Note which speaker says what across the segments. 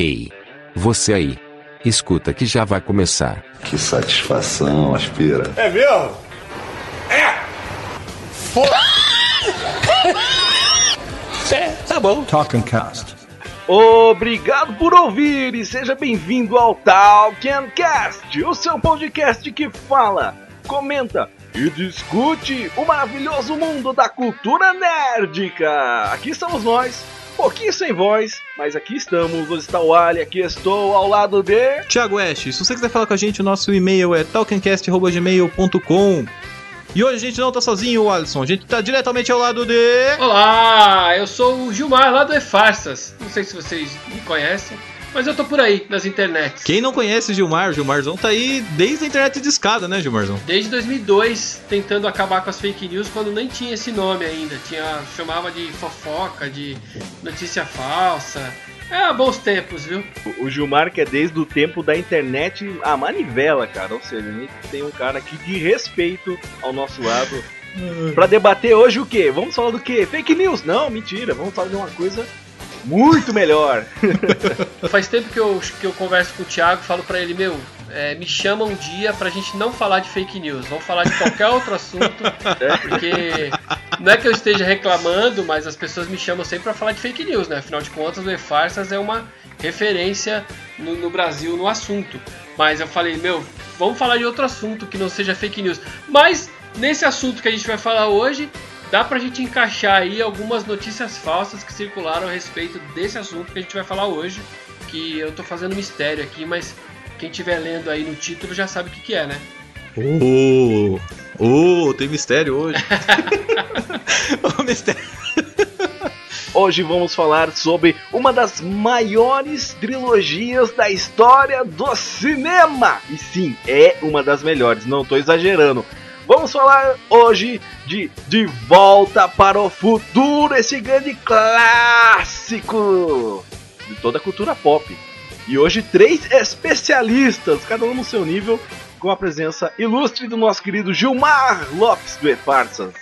Speaker 1: Ei, você aí. Escuta que já vai começar.
Speaker 2: Que satisfação, aspira.
Speaker 3: É mesmo? É!
Speaker 4: É, tá bom.
Speaker 5: Talking Cast.
Speaker 3: Obrigado por ouvir e seja bem-vindo ao Talking Cast, o seu podcast que fala, comenta e discute o maravilhoso mundo da cultura nerdica. Aqui estamos nós, pouquinho sem voz, mas aqui estamos. Hoje está o Ali, aqui estou ao lado de.
Speaker 4: Thiago West, se você quiser falar com a gente, o nosso e-mail é talkencast.gmail.com. E hoje a gente não tá sozinho, Alisson. A gente tá diretamente ao lado de.
Speaker 6: Olá, eu sou o Gilmar lá do E-Farsas. Não sei se vocês me conhecem, mas eu tô por aí, nas internets.
Speaker 4: Quem não conhece o Gilmar, o Gilmarzão tá aí desde a internet de escada, né, Gilmarzão?
Speaker 6: Desde 2002, tentando acabar com as fake news quando nem tinha esse nome ainda. Tinha, chamava de fofoca, de notícia falsa. É, bons tempos, viu?
Speaker 3: O Gilmar, que é desde o tempo da internet, a manivela, cara. Ou seja, a gente tem um cara aqui de respeito ao nosso lado. Pra debater hoje o quê? Vamos falar do quê? Fake news? Não, mentira. Vamos falar de uma coisa muito melhor.
Speaker 6: Faz tempo que eu, que eu converso com o Thiago falo pra ele, meu, é, me chama um dia pra gente não falar de fake news. Vamos falar de qualquer outro assunto. Porque não é que eu esteja reclamando, mas as pessoas me chamam sempre pra falar de fake news, né? Afinal de contas, o E-Farsas é uma referência no, no Brasil no assunto. Mas eu falei, meu, vamos falar de outro assunto que não seja fake news. Mas nesse assunto que a gente vai falar hoje, dá pra gente encaixar aí algumas notícias falsas que circularam a respeito desse assunto que a gente vai falar hoje. Que eu tô fazendo mistério aqui, mas quem estiver lendo aí no título já sabe o que, que é, né?
Speaker 4: Ô, ô, tem mistério hoje. Ô, mistério.
Speaker 3: Hoje vamos falar sobre uma das maiores trilogias da história do cinema. E sim, é uma das melhores, não estou exagerando. Vamos falar hoje de De Volta para o Futuro, esse grande clássico de toda a cultura pop. E hoje três especialistas, cada um no seu nível, com a presença ilustre do nosso querido Gilmar Lopes do E-Farsas.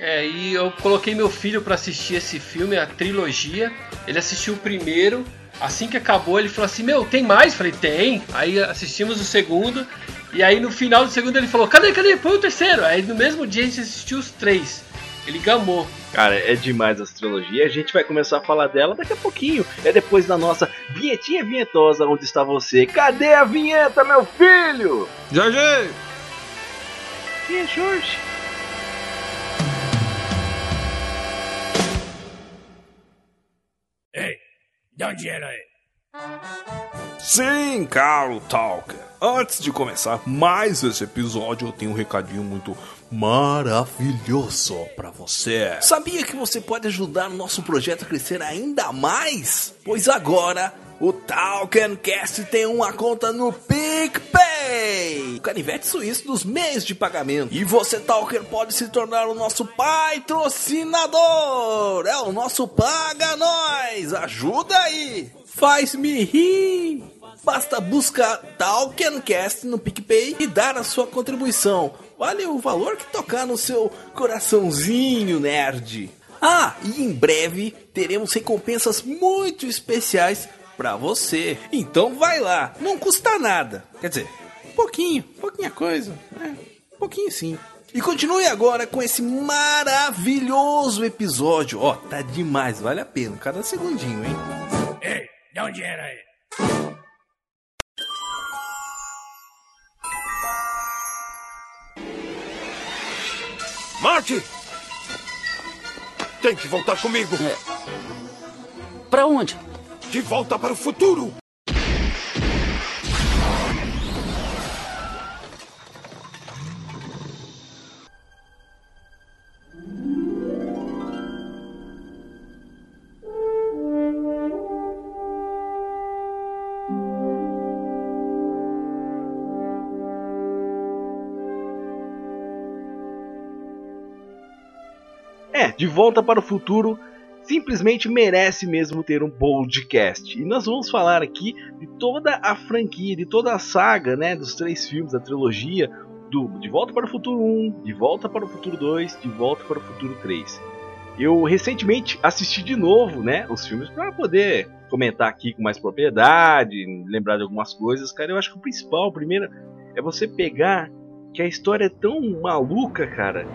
Speaker 6: É, e eu coloquei meu filho pra assistir esse filme, a trilogia. Ele assistiu o primeiro. Assim que acabou, ele falou assim: Meu, tem mais? Falei: Tem. Aí assistimos o segundo. E aí no final do segundo ele falou: Cadê, cadê? Põe o terceiro. Aí no mesmo dia a gente assistiu os três. Ele gamou.
Speaker 3: Cara, é demais essa trilogia. A gente vai começar a falar dela daqui a pouquinho. É depois da nossa vinhetinha vinhetosa. Onde está você? Cadê a vinheta, meu filho?
Speaker 4: Jorge!
Speaker 3: Quem é Jorge?
Speaker 5: Sim, caro Talker. Antes de começar mais esse episódio, eu tenho um recadinho muito maravilhoso pra você. Sabia que você pode ajudar o nosso projeto a crescer ainda mais? Pois agora o Talkencast tem uma conta no PicPay, o canivete suíço dos meios de pagamento. E você, Talker, pode se tornar o nosso patrocinador. É o nosso Paga Nós. Ajuda aí. Faz-me rir. Basta buscar Talkencast no PicPay e dar a sua contribuição. Vale o valor que tocar no seu coraçãozinho nerd. Ah, e em breve teremos recompensas muito especiais pra você. Então vai lá, não custa nada. Quer dizer, pouquinho, pouquinha coisa, né? Pouquinho sim. E continue agora com esse maravilhoso episódio. Ó, tá demais, vale a pena, cada segundinho, hein?
Speaker 7: Ei, dá um dinheiro aí. Marte! Tem que voltar comigo.
Speaker 8: Pra onde?
Speaker 7: De volta para o futuro.
Speaker 3: De Volta para o Futuro simplesmente merece mesmo ter um podcast. E nós vamos falar aqui de toda a franquia, de toda a saga, né, dos três filmes da trilogia do De Volta para o Futuro 1, De Volta para o Futuro 2, De Volta para o Futuro 3. Eu recentemente assisti de novo, né, os filmes para poder comentar aqui com mais propriedade, lembrar de algumas coisas, cara, eu acho que o principal, primeiro, é você pegar que a história é tão maluca, cara,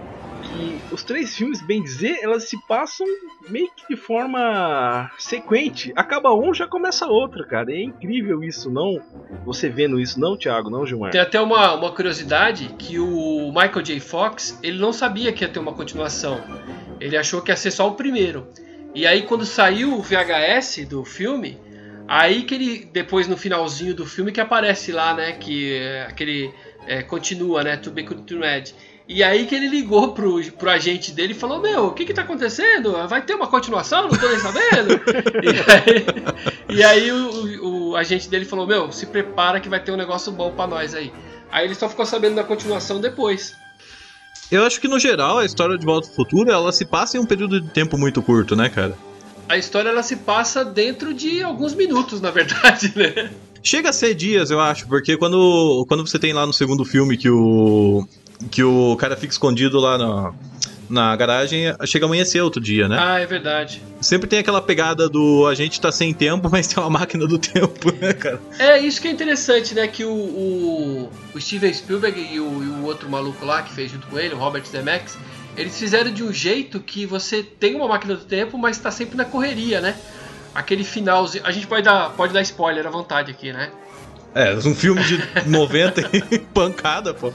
Speaker 3: que os três filmes, bem dizer, elas se passam meio que de forma sequente. Acaba um, já começa outro, cara. É incrível isso, não? Você vendo isso, não, Thiago, não, Gilmar?
Speaker 6: Tem até uma, uma curiosidade que o Michael J. Fox, ele não sabia que ia ter uma continuação. Ele achou que ia ser só o primeiro. E aí quando saiu o VHS do filme, aí que ele depois no finalzinho do filme que aparece lá, né, que é, aquele é, continua, né, to be continued. E aí que ele ligou pro, pro agente dele e falou: Meu, o que que tá acontecendo? Vai ter uma continuação? Não tô nem sabendo. e aí, e aí o, o, agente dele falou: Meu, se prepara que vai ter um negócio bom para nós aí. Aí ele só ficou sabendo da continuação depois.
Speaker 4: Eu acho que no geral a história de Volta ao Futuro ela se passa em um período de tempo muito curto, né, cara?
Speaker 6: A história ela se passa dentro de alguns minutos, na verdade, né?
Speaker 4: Chega a ser dias, eu acho, porque quando, quando você tem lá no segundo filme que o, que o cara fica escondido lá na, na garagem, chega a amanhecer outro dia, né?
Speaker 6: Ah, é verdade.
Speaker 4: Sempre tem aquela pegada do a gente tá sem tempo, mas tem uma máquina do tempo, né, cara?
Speaker 6: É, isso que é interessante, né? Que o, o, o Steven Spielberg e o, e o, outro maluco lá que fez junto com ele, o Robert Zemeckis, eles fizeram de um jeito que você tem uma máquina do tempo, mas tá sempre na correria, né? Aquele finalzinho. A gente pode dar, pode dar spoiler à vontade aqui, né?
Speaker 4: É, um filme de 90 e pancada, pô.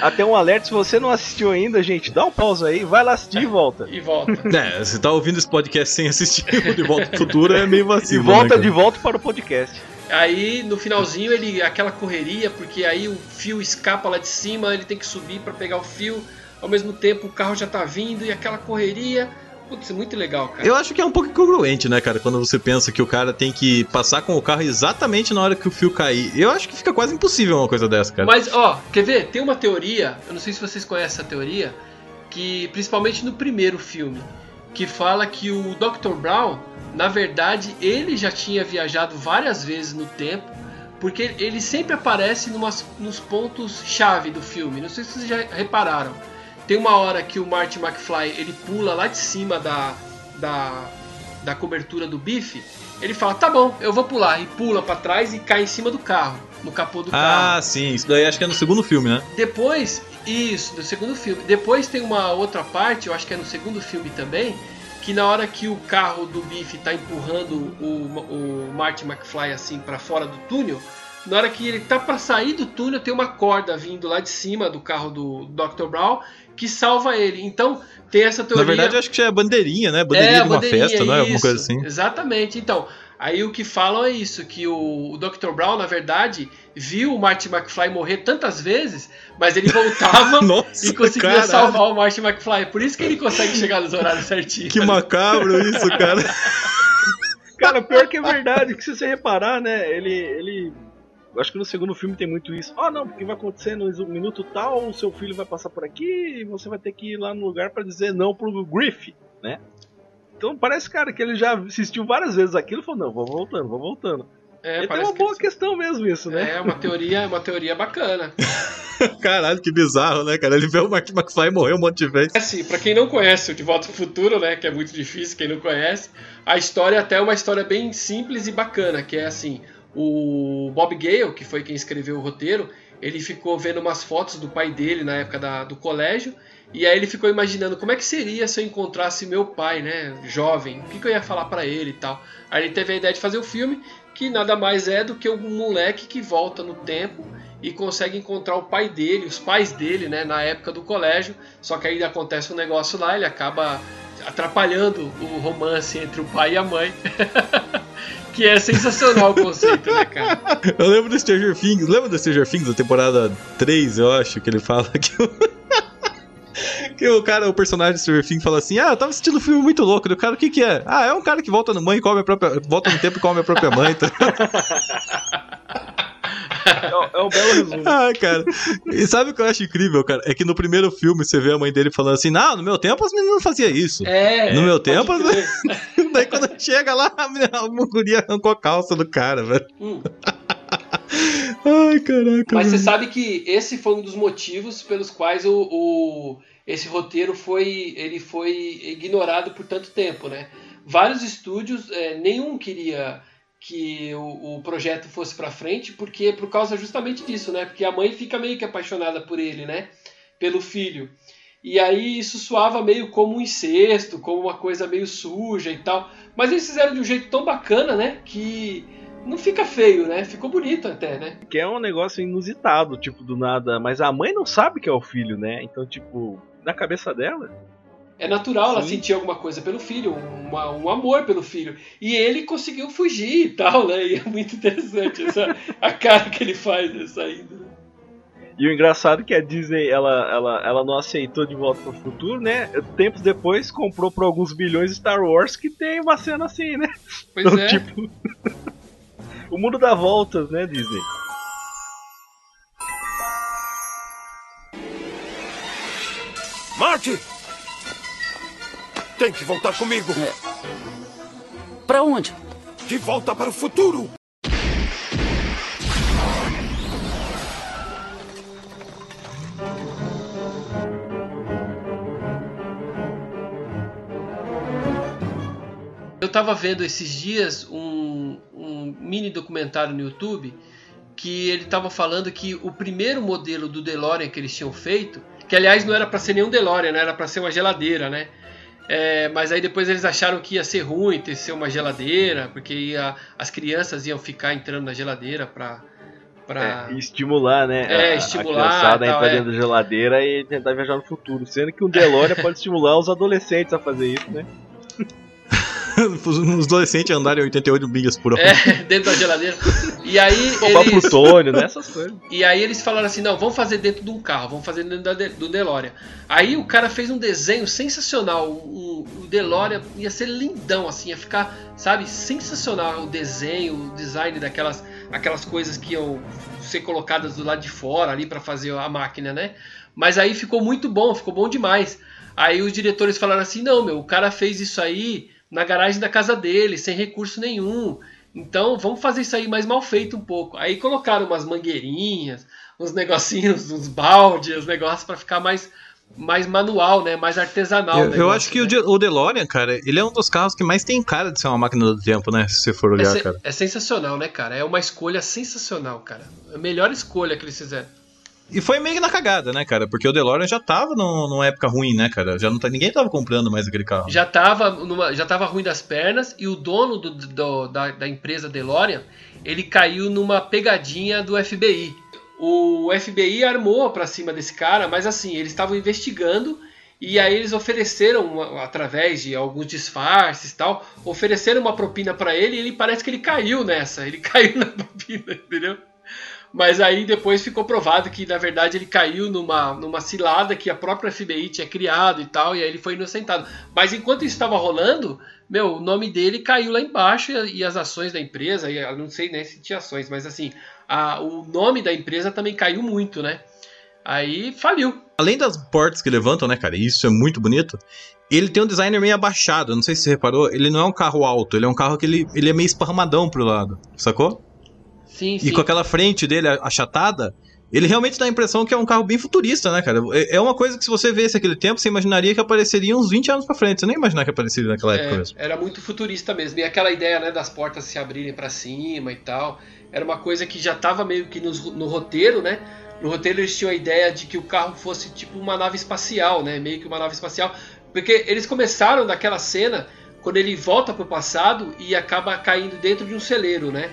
Speaker 3: Até um alerta, se você não assistiu ainda, gente, dá um pausa aí, vai lá assistir e volta.
Speaker 6: E volta.
Speaker 4: É, você tá ouvindo esse podcast sem assistir o De Volta pro Futuro é meio vacilo.
Speaker 3: E volta
Speaker 4: né,
Speaker 3: de volta para o podcast.
Speaker 6: Aí no finalzinho ele aquela correria, porque aí o fio escapa lá de cima, ele tem que subir para pegar o fio. Ao mesmo tempo o carro já tá vindo e aquela correria. Putz, muito legal, cara.
Speaker 4: Eu acho que é um pouco incongruente, né, cara? Quando você pensa que o cara tem que passar com o carro exatamente na hora que o fio cair. Eu acho que fica quase impossível uma coisa dessa, cara.
Speaker 6: Mas, ó, quer ver? Tem uma teoria, eu não sei se vocês conhecem essa teoria, que principalmente no primeiro filme, que fala que o Dr. Brown, na verdade, ele já tinha viajado várias vezes no tempo, porque ele sempre aparece numas, nos pontos chave do filme. Não sei se vocês já repararam. Tem uma hora que o Marty McFly ele pula lá de cima da, da, da cobertura do bife. Ele fala, tá bom, eu vou pular. E pula para trás e cai em cima do carro, no capô do
Speaker 4: ah,
Speaker 6: carro.
Speaker 4: Ah, sim, isso daí acho que é no segundo filme, né?
Speaker 6: Depois, isso, no segundo filme. Depois tem uma outra parte, eu acho que é no segundo filme também, que na hora que o carro do bife tá empurrando o, o Marty McFly assim para fora do túnel, na hora que ele tá para sair do túnel, tem uma corda vindo lá de cima do carro do Dr. Brown que salva ele. Então, tem essa teoria.
Speaker 4: Na verdade, eu acho que é bandeirinha, né? Bandeirinha é, de uma bandeirinha, festa, não é? Alguma coisa assim.
Speaker 6: Exatamente. Então, aí o que falam é isso: que o, o Dr. Brown, na verdade, viu o Marty McFly morrer tantas vezes, mas ele voltava
Speaker 4: Nossa,
Speaker 6: e conseguia
Speaker 4: caralho.
Speaker 6: salvar o Marty McFly. Por isso que ele consegue chegar nos horários certinhos.
Speaker 4: Que macabro isso, cara.
Speaker 3: cara, pior que é verdade, que se você reparar, né? Ele. ele acho que no segundo filme tem muito isso. Ah, não, porque vai acontecer no minuto tal, o seu filho vai passar por aqui e você vai ter que ir lá no lugar para dizer não pro Griff, né? Então parece, cara, que ele já assistiu várias vezes aquilo e falou, não, vou voltando, vou voltando. É, e tem uma boa que questão mesmo isso, né?
Speaker 6: É, uma teoria, uma teoria bacana.
Speaker 4: Caralho, que bizarro, né, cara? Ele vê o Mark McFly morrer um monte de vezes.
Speaker 6: É assim, pra quem não conhece o De Volta ao Futuro, né, que é muito difícil, quem não conhece, a história até é uma história bem simples e bacana, que é assim, o Bob Gale, que foi quem escreveu o roteiro, ele ficou vendo umas fotos do pai dele na época da, do colégio e aí ele ficou imaginando como é que seria se eu encontrasse meu pai, né, jovem, o que, que eu ia falar para ele e tal. Aí ele teve a ideia de fazer o filme, que nada mais é do que um moleque que volta no tempo e consegue encontrar o pai dele, os pais dele, né, na época do colégio. Só que aí acontece um negócio lá, ele acaba atrapalhando o romance entre o pai e a mãe. que é sensacional o conceito, né, cara?
Speaker 4: Eu lembro do Stranger Things, lembra do Stranger Things da temporada 3, eu acho, que ele fala que que o cara, o personagem do Stranger Things fala assim: "Ah, eu tava assistindo um filme muito louco". Do cara, o que que é? Ah, é um cara que volta no mãe e come a própria, volta no tempo e come a própria mãe. Tá?
Speaker 3: É, é um belo resumo.
Speaker 4: Ah, cara. E sabe o que eu acho incrível, cara? É que no primeiro filme você vê a mãe dele falando assim: Não, no meu tempo as meninas não faziam isso.
Speaker 6: É.
Speaker 4: No meu tempo. As... Daí quando chega lá, a, menina, a guria arrancou a calça do cara, velho.
Speaker 6: Hum.
Speaker 4: Ai, caraca.
Speaker 6: Mas você sabe que esse foi um dos motivos pelos quais o, o, esse roteiro foi ele foi ignorado por tanto tempo, né? vários estúdios, é, nenhum queria que o, o projeto fosse para frente, porque por causa justamente disso, né? Porque a mãe fica meio que apaixonada por ele, né? Pelo filho. E aí isso soava meio como um incesto, como uma coisa meio suja e tal. Mas eles fizeram de um jeito tão bacana, né? Que não fica feio, né? Ficou bonito até, né?
Speaker 3: Que é um negócio inusitado, tipo, do nada. Mas a mãe não sabe que é o filho, né? Então, tipo, na cabeça dela.
Speaker 6: É natural ela
Speaker 3: Sim.
Speaker 6: sentir alguma coisa pelo filho, uma- um amor pelo filho. E ele conseguiu fugir e tal, né? E é muito interessante essa, a cara que ele faz saindo. né?
Speaker 3: E o engraçado é que a Disney, ela, ela, ela não aceitou de volta pro futuro, né? Tempos depois comprou por alguns bilhões Star Wars que tem uma cena assim, né?
Speaker 6: Pois
Speaker 3: Então,
Speaker 6: é.
Speaker 3: tipo. o mundo dá voltas, né, Disney?
Speaker 7: Marty! Tem que voltar comigo.
Speaker 8: Pra onde?
Speaker 7: De volta para o futuro.
Speaker 6: Eu tava vendo esses dias um, um mini documentário no YouTube que ele tava falando que o primeiro modelo do DeLorean que eles tinham feito, que aliás não era para ser nenhum DeLorean, né? era para ser uma geladeira, né? É, mas aí depois eles acharam que ia ser ruim ter ser uma geladeira, porque ia, as crianças iam ficar entrando na geladeira pra. pra...
Speaker 3: É, estimular, né?
Speaker 6: É,
Speaker 3: a,
Speaker 6: estimular,
Speaker 3: A criançada a entrar
Speaker 6: é.
Speaker 3: dentro da geladeira e tentar viajar no futuro. Sendo que um DeLorean pode estimular os adolescentes a fazer isso, né?
Speaker 4: Os adolescentes andarem 88 milhas por hora.
Speaker 6: É, dentro da geladeira. E aí
Speaker 3: Roubar
Speaker 6: eles.
Speaker 3: plutônio, né? Essas coisas.
Speaker 6: E aí eles falaram assim, não, vamos fazer dentro de um carro, vamos fazer dentro De- do DeLorean. Aí o cara fez um desenho sensacional, o, o DeLorean ia ser lindão, assim, ia ficar, sabe, sensacional o desenho, o design daquelas aquelas coisas que iam ser colocadas do lado de fora ali para fazer a máquina, né? Mas aí ficou muito bom, ficou bom demais. Aí os diretores falaram assim, não, meu, o cara fez isso aí na garagem da casa dele, sem recurso nenhum. Então vamos fazer isso aí mais mal feito um pouco. Aí colocaram umas mangueirinhas, uns negocinhos, uns baldes, uns negócios para ficar mais, mais manual, né? Mais artesanal.
Speaker 4: Eu, eu
Speaker 6: negócio,
Speaker 4: acho que o,
Speaker 6: né?
Speaker 4: De- o DeLorean, cara, ele é um dos carros que mais tem cara de ser uma máquina do tempo, né? Se você for
Speaker 6: é,
Speaker 4: olhar,
Speaker 6: se-
Speaker 4: cara.
Speaker 6: é sensacional, né, cara? É uma escolha sensacional, cara. A melhor escolha que eles fizeram.
Speaker 4: E foi meio na cagada, né, cara? Porque o DeLorean já tava num- numa época ruim, né, cara? Já não tá, ninguém tava comprando mais aquele carro.
Speaker 6: Já tava, numa, já tava ruim das pernas e o dono do, do- da, da empresa DeLorean, ele caiu numa pegadinha do FBI. O FBI armou pra cima desse cara, mas assim, eles estavam investigando e aí eles ofereceram, através de alguns disfarces e tal, ofereceram uma propina pra ele e ele parece que ele caiu nessa, ele caiu na propina, entendeu? Mas aí depois ficou provado que na verdade ele caiu numa, numa cilada que a própria FBI tinha criado e tal, e aí ele foi inocentado. Mas enquanto isso estava rolando, meu, o nome dele caiu lá embaixo e, e as ações da empresa, e eu não sei nem se tinha ações, mas assim, a- o nome da empresa também caiu muito, né? Aí faliu.
Speaker 4: Além das portas que levantam, né, cara? Isso é muito bonito. Ele tem um designer meio abaixado, não sei se você reparou. Ele não é um carro alto, ele é um carro que ele, ele é meio esparramadão pro lado, sacou?
Speaker 6: Sim,
Speaker 4: E
Speaker 6: sim.
Speaker 4: com aquela frente dele achatada, ele realmente dá a impressão que é um carro bem futurista, né, cara? É é uma coisa que se você visse aquele tempo, você imaginaria que apareceria uns 20 anos pra frente. Você nem imaginar que apareceria naquela época
Speaker 6: É,
Speaker 4: mesmo.
Speaker 6: era muito futurista mesmo. E aquela ideia né, das portas se abrirem para cima e tal. Era uma coisa que já estava meio que nos- no, roteiro, né? No roteiro eles tinham a ideia de que o carro fosse tipo uma nave espacial, né? Meio que uma nave espacial. Porque eles começaram daquela cena quando ele volta pro passado e acaba caindo dentro de um celeiro, né?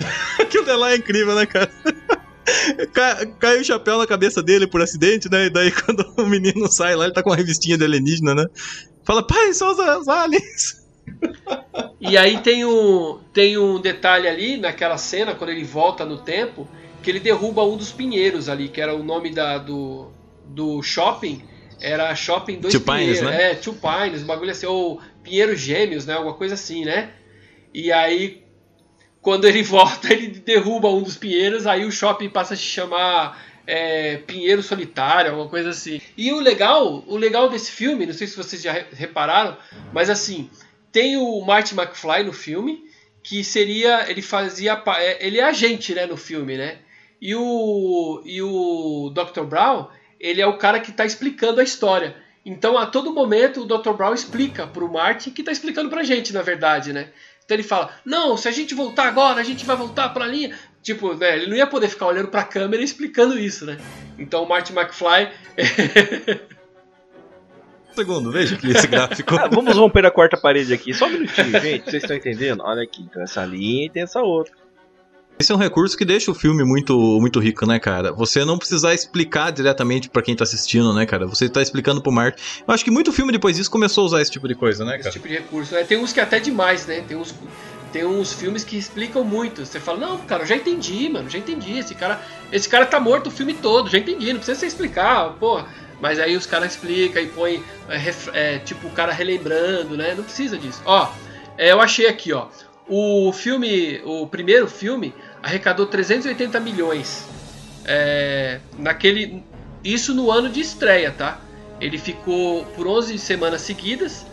Speaker 4: Aquilo de lá é incrível, né, cara? Cai, cai o chapéu na cabeça dele por acidente, né? E daí quando o menino sai lá, ele tá com uma revistinha de alienígena, né? Fala, pai, são os, aliens.
Speaker 6: E aí tem um, tem um detalhe ali naquela cena, quando ele volta no tempo, que ele derruba um dos pinheiros ali, que era o nome da, do, do shopping. Era Shopping Dois
Speaker 4: Two Pines,
Speaker 6: Pinheiros.
Speaker 4: né?
Speaker 6: É, Two Pines, um bagulho assim, ou Pinheiros Gêmeos, né? Alguma coisa assim, né? E aí, quando ele volta, ele derruba um dos pinheiros, aí o shopping passa a se chamar é, Pinheiro Solitário, alguma coisa assim. E o legal, o legal desse filme, não sei se vocês já re- repararam, mas assim, tem o Marty McFly no filme, que seria, ele fazia, é, ele é agente, né, no filme, né? E o, e o Dr. Brown, ele é o cara que está explicando a história. Então, a todo momento, o Dr. Brown explica pro Martin, que tá explicando pra gente, na verdade, né? Então ele fala: Não, se a gente voltar agora, a gente vai voltar pra linha. Tipo, né, ele não ia poder ficar olhando pra câmera e explicando isso, né? Então o Martin McFly.
Speaker 4: Segundo, veja aqui esse gráfico.
Speaker 3: Ah, vamos romper a quarta parede aqui, só um minutinho, gente. Vocês estão entendendo? Olha aqui, então essa linha e tem essa outra.
Speaker 4: Esse é um recurso que deixa o filme muito, muito rico, né, cara? Você não precisar explicar diretamente pra quem tá assistindo, né, cara? Você tá explicando pro Mark. Eu acho que muito filme depois disso começou a usar esse tipo de coisa, né,
Speaker 6: Esse
Speaker 4: cara?
Speaker 6: tipo de recurso. né? Tem uns que até demais, né? Tem uns, tem uns filmes que explicam muito. Você fala, não, cara, eu já entendi, mano, já entendi. Esse cara, esse cara tá morto o filme todo, já entendi, não precisa você explicar, porra. Mas aí os caras explicam e põem, é, é, tipo, o cara relembrando, né? Não precisa disso. Ó, é, eu achei aqui, ó. O filme, o primeiro filme, arrecadou 380 milhões. É, naquele, isso no ano de estreia, tá? Ele ficou por 11 semanas seguidas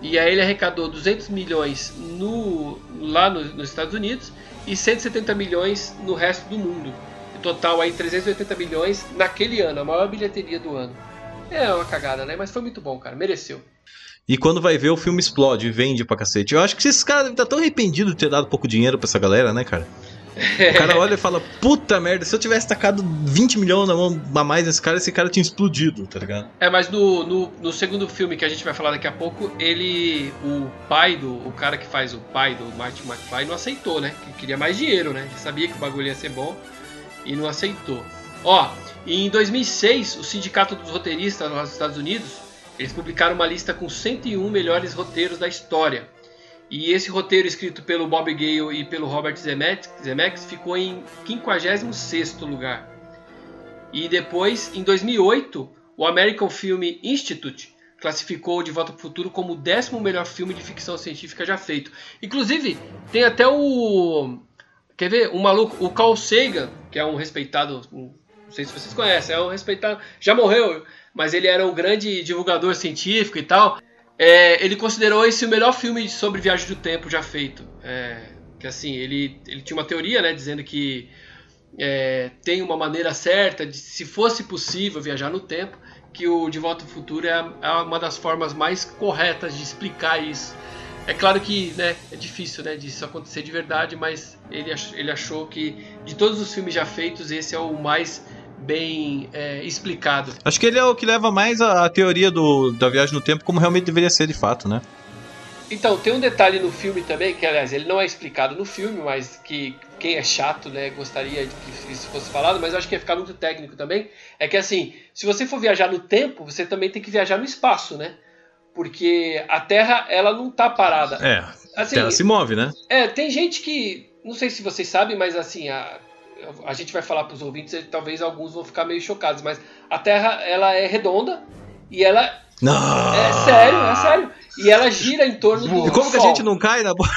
Speaker 6: e aí ele arrecadou 200 milhões no, lá no- nos Estados Unidos e 170 milhões no resto do mundo. Em total aí 380 milhões naquele ano, a maior bilheteria do ano. É uma cagada, né? Mas foi muito bom, cara. Mereceu.
Speaker 4: E quando vai ver, o filme explode vende pra cacete. Eu acho que esses caras estar tão arrependidos de ter dado pouco dinheiro pra essa galera, né, cara? O cara olha e fala, puta merda, se eu tivesse tacado 20 milhões na mão a mais nesse cara, esse cara tinha explodido, tá ligado?
Speaker 6: É, mas no, no, no segundo filme que a gente vai falar daqui a pouco, ele. O pai do. O cara que faz o pai do Martin McFly não aceitou, né? Que queria mais dinheiro, né? Ele sabia que o bagulho ia ser bom e não aceitou. Ó, em 2006, o Sindicato dos Roteiristas nos Estados Unidos, eles publicaram uma lista com 101 melhores roteiros da história. E esse roteiro escrito pelo Bob Gale e pelo Robert Zemeckis, ficou em 56º lugar. E depois, em 2008, o American Film Institute classificou De Volta para o Futuro como o décimo melhor filme de ficção científica já feito. Inclusive, tem até o... Quer ver? Um maluco, o Carl Sagan, que é um respeitado... Não sei se vocês conhecem, é um respeitado... Já morreu, mas ele era um grande divulgador científico e tal. É, ele considerou esse o melhor filme sobre viagem do tempo já feito. É, que assim, ele, ele tinha uma teoria, né, dizendo que é, tem uma maneira certa de, se fosse possível viajar no tempo, que o De Volta ao Futuro é, é uma das formas mais corretas de explicar isso. É claro que né, é difícil né, disso acontecer de verdade, mas ele, ele achou que de todos os filmes já feitos, esse é o mais bem é, explicado.
Speaker 4: Acho que ele é o que leva mais a, a teoria do, da viagem no tempo como realmente deveria ser de fato, né?
Speaker 6: Então, tem um detalhe no filme também, que aliás ele não é explicado no filme, mas que quem é chato, né, gostaria de que isso fosse falado, mas eu acho que ia ficar muito técnico também. É que assim, se você for viajar no tempo, você também tem que viajar no espaço, né? Porque a Terra, ela não tá parada.
Speaker 4: É, a
Speaker 6: Assim,
Speaker 4: Terra se move, né?
Speaker 6: é, tem gente que. Não sei se vocês sabem, mas assim, a, a gente vai falar para os ouvintes, e talvez alguns vão ficar meio chocados, mas a Terra ela é redonda e ela.
Speaker 4: Não!
Speaker 6: É sério, é sério. E ela gira em torno do.
Speaker 4: E como que a
Speaker 6: Sol.
Speaker 4: gente não cai na bola?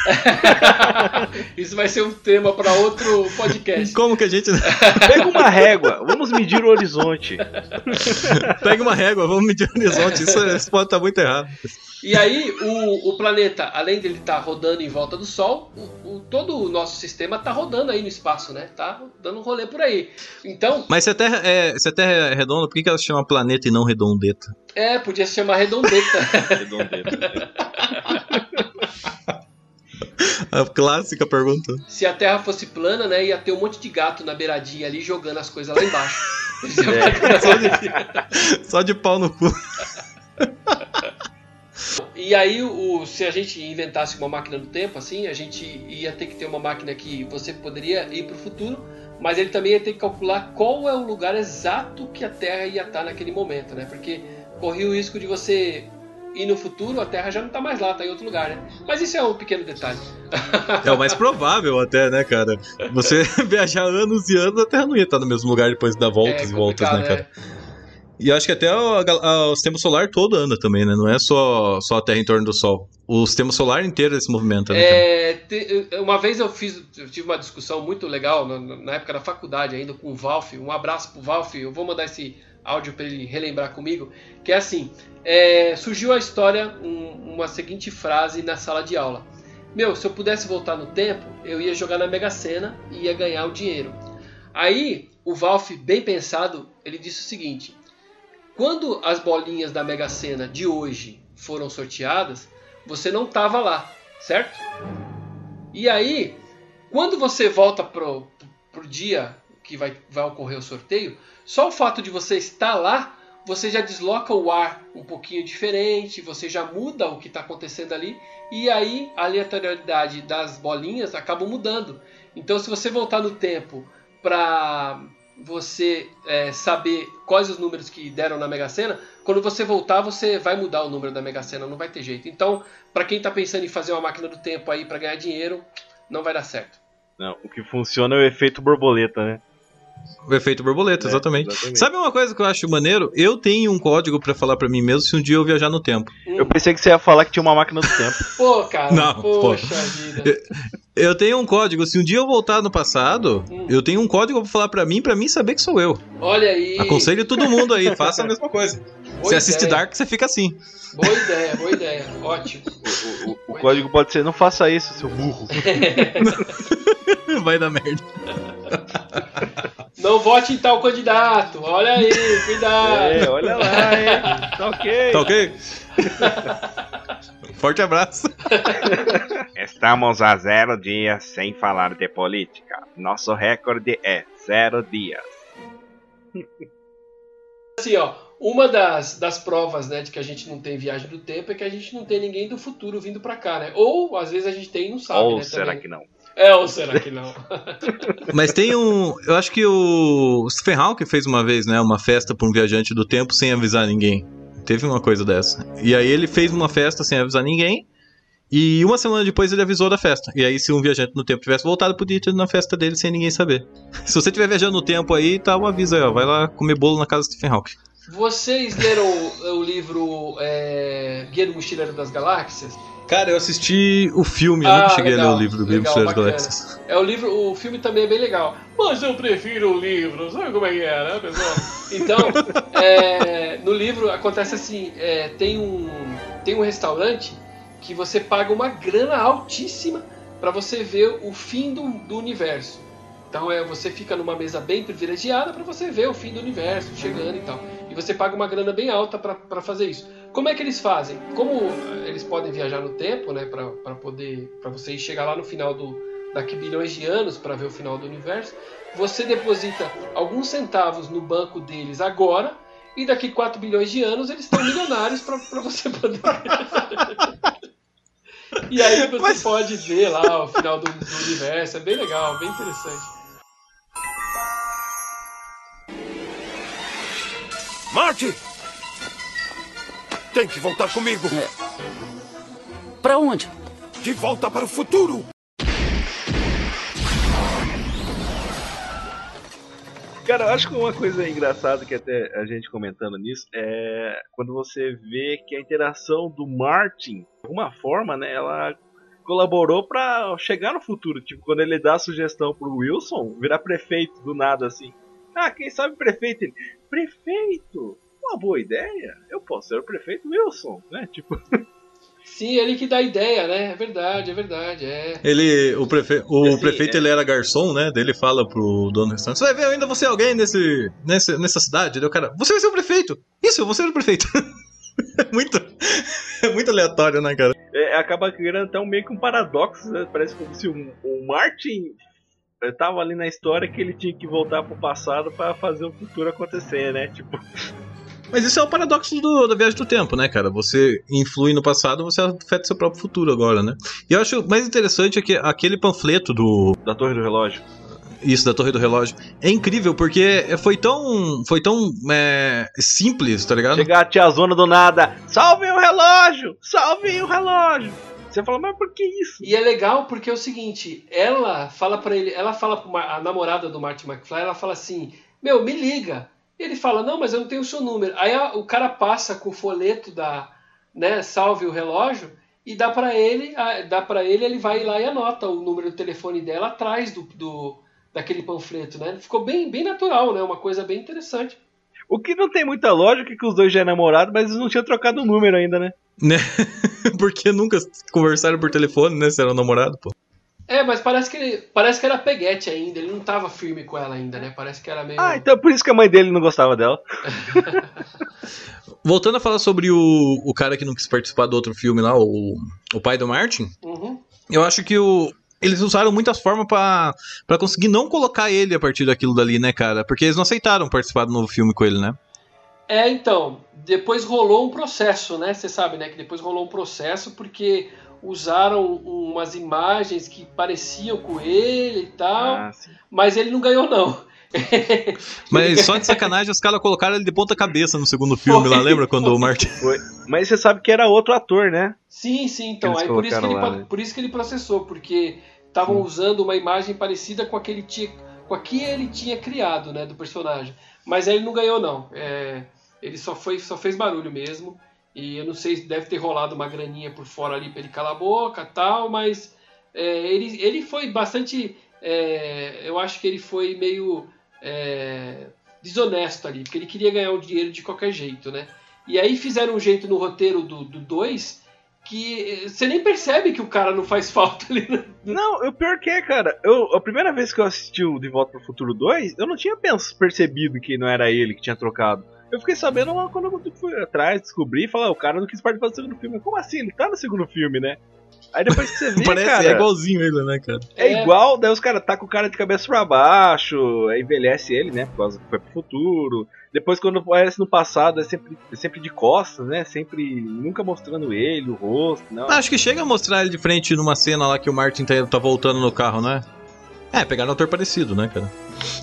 Speaker 6: Isso vai ser um tema para outro podcast.
Speaker 4: Como que a gente.
Speaker 3: Pega uma régua, vamos medir o horizonte.
Speaker 4: Pega uma régua, vamos medir o horizonte. Isso, isso pode estar muito errado.
Speaker 6: E aí, o, o planeta, além dele estar rodando em volta do Sol, o, o- todo o nosso sistema está rodando aí no espaço, né? Tá dando um rolê por aí. Então,
Speaker 4: Mas se a Terra é, se a terra é redonda, por que, que ela se chama planeta e não redondeta?
Speaker 6: É, podia se chamar redondeta.
Speaker 4: A clássica pergunta.
Speaker 6: se a Terra fosse plana, né, ia ter um monte de gato na beiradinha ali jogando as coisas lá embaixo.
Speaker 4: Só de pau no cu.
Speaker 6: E aí, o, se a gente inventasse uma máquina do tempo, assim, a gente ia ter que ter uma máquina que você poderia ir para o futuro, mas ele também ia ter que calcular qual é o lugar exato que a Terra ia estar naquele momento, né? Porque corria o risco de você ir no futuro, a Terra já não está mais lá, está em outro lugar, né? Mas isso é um pequeno detalhe.
Speaker 4: É o mais provável até, né, cara? Você viajar anos e anos, a Terra não ia estar no mesmo lugar depois da voltas
Speaker 6: é
Speaker 4: e voltas, né, cara? E acho que até o, a- o sistema solar todo anda também, né? Não é só, só a Terra em torno do Sol. O sistema solar inteiro se movimenta, né?
Speaker 6: É, te- uma vez eu fiz, eu tive uma discussão muito legal na, na época da faculdade ainda com o Valf. Um abraço pro Valf. Eu vou mandar esse áudio para ele relembrar comigo. Que é assim: é, surgiu a história, um- uma seguinte frase na sala de aula: Meu, se eu pudesse voltar no tempo, eu ia jogar na Mega Sena e ia ganhar o dinheiro. Aí o Valf, bem pensado, ele disse o seguinte: quando as bolinhas da Mega Sena de hoje foram sorteadas, você não estava lá, certo? E aí, quando você volta pro, pro dia que vai, vai ocorrer o sorteio, só o fato de você estar lá, você já desloca o ar um pouquinho diferente, você já muda o que está acontecendo ali, e aí a aleatoriedade das bolinhas acaba mudando. Então, se você voltar no tempo para você é, saber quais os números que deram na Mega Sena, quando você voltar, você vai mudar o número da Mega Sena, não vai ter jeito. Então, para quem está pensando em fazer uma máquina do tempo aí para ganhar dinheiro, não vai dar certo.
Speaker 3: Não, o que funciona é o efeito borboleta, né?
Speaker 4: O efeito borboleta,
Speaker 3: É,
Speaker 4: exatamente.
Speaker 3: exatamente.
Speaker 4: Sabe uma coisa que eu acho maneiro? Eu tenho um código pra falar pra mim mesmo se um dia eu viajar no tempo.
Speaker 3: Eu pensei que você ia falar que tinha uma máquina do tempo.
Speaker 6: Pô, cara,
Speaker 4: Não,
Speaker 6: poxa
Speaker 4: pô.
Speaker 6: vida.
Speaker 4: Eu tenho um código, se um dia eu voltar no passado,
Speaker 6: Hum.
Speaker 4: eu tenho um código pra falar pra mim, pra mim saber que sou eu.
Speaker 6: Olha aí.
Speaker 4: Aconselho todo mundo aí, faça a mesma coisa.
Speaker 6: Boa
Speaker 4: Você assiste
Speaker 6: ideia.
Speaker 4: Dark, você fica assim.
Speaker 6: Boa ideia, boa ideia. Ótimo.
Speaker 3: O, o- o código pode ser: não faça isso, seu burro.
Speaker 4: Vai dar merda.
Speaker 6: Não vote em tal candidato. Olha aí, cuidado.
Speaker 3: É, olha lá, hein? Tá ok.
Speaker 4: Tá ok? Forte abraço.
Speaker 3: Estamos a zero dias sem falar de política. Nosso recorde é zero dias.
Speaker 6: Assim, ó, uma das, das provas, né, de que a gente não tem viagem do tempo é que a gente não tem ninguém do futuro vindo pra cá, né? Ou às vezes a gente tem e não sabe,
Speaker 3: Ou
Speaker 6: né?
Speaker 3: será
Speaker 6: também.
Speaker 3: que não?
Speaker 6: É, ou será que não?
Speaker 4: Mas tem um. Eu acho que o Stephen Hawking fez uma vez, né? Uma festa pra um viajante do tempo sem avisar ninguém. Teve uma coisa dessa. E aí ele fez uma festa sem avisar ninguém. E uma semana depois ele avisou da festa. E aí, se um viajante no tempo tivesse voltado, podia ter ido na festa dele sem ninguém saber. Se você estiver viajando no tempo aí, tá um aviso aí, ó. Vai lá comer bolo na casa do Stephen Hawking.
Speaker 6: Vocês leram o, o livro é, Guia do Mochileiro das Galáxias?
Speaker 4: Cara, eu assisti o filme, eu
Speaker 6: Ah,
Speaker 4: nunca cheguei a
Speaker 6: legal,
Speaker 4: ler o livro do das
Speaker 6: bacana.
Speaker 4: Galáxias.
Speaker 6: É o livro, o filme também é bem legal. Mas eu prefiro o livro, sabe como é que é, né, pessoal? Então, é, no livro acontece assim, é, tem um tem um restaurante que você paga uma grana altíssima para você ver o fim do, do universo. Então é, você fica numa mesa bem privilegiada para você ver o fim do universo chegando e tal. E você paga uma grana bem alta para fazer isso. Como é que eles fazem? Como eh, eles podem viajar no tempo, né, para poder para você ir chegar lá no final do daqui bilhões de anos para ver o final do universo, você deposita alguns centavos no banco deles agora e daqui 4 bilhões de anos eles estão milionários para você poder E aí você
Speaker 4: Mas-
Speaker 6: pode ver lá o final do, do universo, é bem legal, bem interessante.
Speaker 7: Marty! Tem que voltar comigo.
Speaker 8: Pra onde?
Speaker 7: De volta para o futuro.
Speaker 3: Cara, eu acho que uma coisa engraçada que até a gente comentando nisso é quando você vê que a interação do Martin, de alguma forma, né, ela colaborou pra chegar no futuro. Tipo, quando ele dá a sugestão pro Wilson virar prefeito do nada assim. Ah, quem sabe prefeito? Ele, prefeito? Uma boa ideia? Eu posso ser o prefeito Wilson, né? Tipo,
Speaker 6: Sim, ele que dá a ideia, né? É verdade, é verdade, é.
Speaker 4: Ele, o, prefe... o
Speaker 3: Assim,
Speaker 4: prefeito
Speaker 3: é-
Speaker 4: ele era garçom, né? Daí ele fala pro dono do restaurante: Você vai ver, eu ainda vou ser alguém nesse, nesse, nessa cidade. Daí o cara: Você vai ser o prefeito. Isso, eu vou ser o prefeito. é, muito, é muito aleatório, né, cara?
Speaker 3: é, acaba criando até um, meio que um paradoxo, né? Parece como se o, o Martin eh, tava ali na história que ele tinha que voltar pro passado pra fazer o futuro acontecer, né? Tipo,
Speaker 4: Mas isso é o paradoxo do- da viagem do tempo, né, cara? Você influi no passado, você afeta seu próprio futuro agora, né? E eu acho mais interessante é que aquele panfleto do.
Speaker 3: da Torre do Relógio.
Speaker 4: Isso, da Torre do Relógio. É incrível, porque foi tão. Foi tão é, simples, tá ligado?
Speaker 3: Chegar a tiazona do nada, salvem o relógio! Salvem o relógio! Você fala, mas por que isso?
Speaker 6: E é legal porque é o seguinte, ela fala para ele, ela fala pra uma- a namorada do Martin McFly, ela fala assim: "Meu, me liga". E ele fala: "Não, mas eu não tenho o seu número". Aí a- o cara passa com o folheto da, né, salve o relógio e dá para ele, a- dá para ele, ele vai lá e anota o número do telefone dela atrás do, do daquele panfleto, né? Ficou bem bem natural, né? Uma coisa bem interessante.
Speaker 3: O que não tem muita lógica é que os dois já é namorado, mas eles não tinham trocado o número ainda, né?
Speaker 4: Né? porque nunca conversaram por telefone, né? Se era um namorado, pô.
Speaker 6: É, mas parece que ele, parece que era peguete ainda, ele não tava firme com ela ainda, né? Parece que era meio.
Speaker 3: Ah, então por isso que a mãe dele não gostava dela.
Speaker 4: Voltando a falar sobre o, o cara que não quis participar do outro filme lá, o, o pai do Martin,
Speaker 6: Uhum.
Speaker 4: eu acho que o, eles usaram muitas formas pra conseguir não colocar ele a partir daquilo dali, né, cara? Porque eles não aceitaram participar do novo filme com ele, né?
Speaker 6: É, então, depois rolou um processo, né? Você sabe, né? Que depois rolou um processo porque usaram umas imagens que pareciam com ele e tal,
Speaker 3: Ah,
Speaker 6: mas ele não ganhou, não.
Speaker 4: Mas só de sacanagem os caras colocaram ele de ponta cabeça no segundo filme lá, lembra quando o Martin.
Speaker 3: Foi. Mas você sabe que era outro ator, né?
Speaker 6: Sim, sim, então. Aí por isso, que ele,
Speaker 3: lá, né?
Speaker 6: por isso que ele processou, porque estavam usando uma imagem parecida com aquele tinha, com a que ele tinha criado, né, do personagem. Mas aí ele não ganhou, não. É, ele só, foi, só fez barulho mesmo. E eu não sei se deve ter rolado uma graninha por fora ali pra ele calar a boca tal, mas é, ele, ele foi bastante. é, eu acho que ele foi meio é, desonesto ali, porque ele queria ganhar o dinheiro de qualquer jeito, né? E aí fizeram um jeito no roteiro do 2 que eh, você nem percebe que o cara não faz falta ali. né?
Speaker 3: Não, o pior que é, cara. Eu, a primeira vez que eu assisti o De Volta pro Futuro 2, eu não tinha percebido que não era ele que tinha trocado. Eu fiquei sabendo quando eu fui atrás, descobri e falei, ah, o cara não quis participar do segundo filme. Como assim? Ele tá no segundo filme, né? Aí depois que você vê,
Speaker 4: Parece,
Speaker 3: cara,
Speaker 4: é igualzinho ele, né, cara?
Speaker 3: é
Speaker 6: É.
Speaker 3: igual, daí os caras tá com o cara de cabeça pra baixo, aí envelhece ele, né? Por causa que foi pro futuro. Depois, quando aparece no passado, é sempre, é sempre de costas, né? Sempre, nunca mostrando ele, o rosto, não.
Speaker 4: Acho que chega a mostrar ele de frente numa cena lá que o Martin tá, tá voltando no carro, né? É, pegaram um ator parecido, né, cara?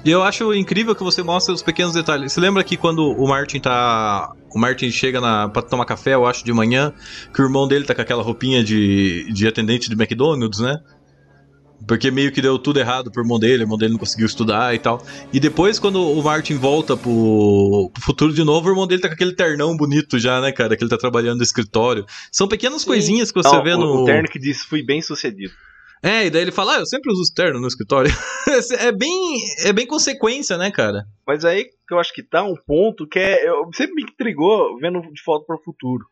Speaker 4: E eu acho incrível que você mostra os pequenos detalhes. Você lembra que quando o Martin tá. O Martin chega na, pra tomar café, eu acho, de manhã, que o irmão dele tá com aquela roupinha de, de atendente de McDonald's, né? Porque meio que deu tudo errado pro irmão dele, o irmão dele não conseguiu estudar e tal. E depois, quando o Martin volta pro, pro futuro de novo, o irmão dele tá com aquele ternão bonito já, né, cara? Que ele tá trabalhando no escritório. São pequenas
Speaker 6: Sim.
Speaker 4: coisinhas que você
Speaker 3: Não,
Speaker 4: vê
Speaker 3: o,
Speaker 4: no.
Speaker 3: o terno que disse fui bem sucedido.
Speaker 4: É, e daí ele fala, ah, eu sempre uso terno no escritório. é bem. É bem consequência, né, cara?
Speaker 3: Mas aí que eu acho que tá um ponto que é. Eu, sempre me intrigou vendo de volta para o futuro.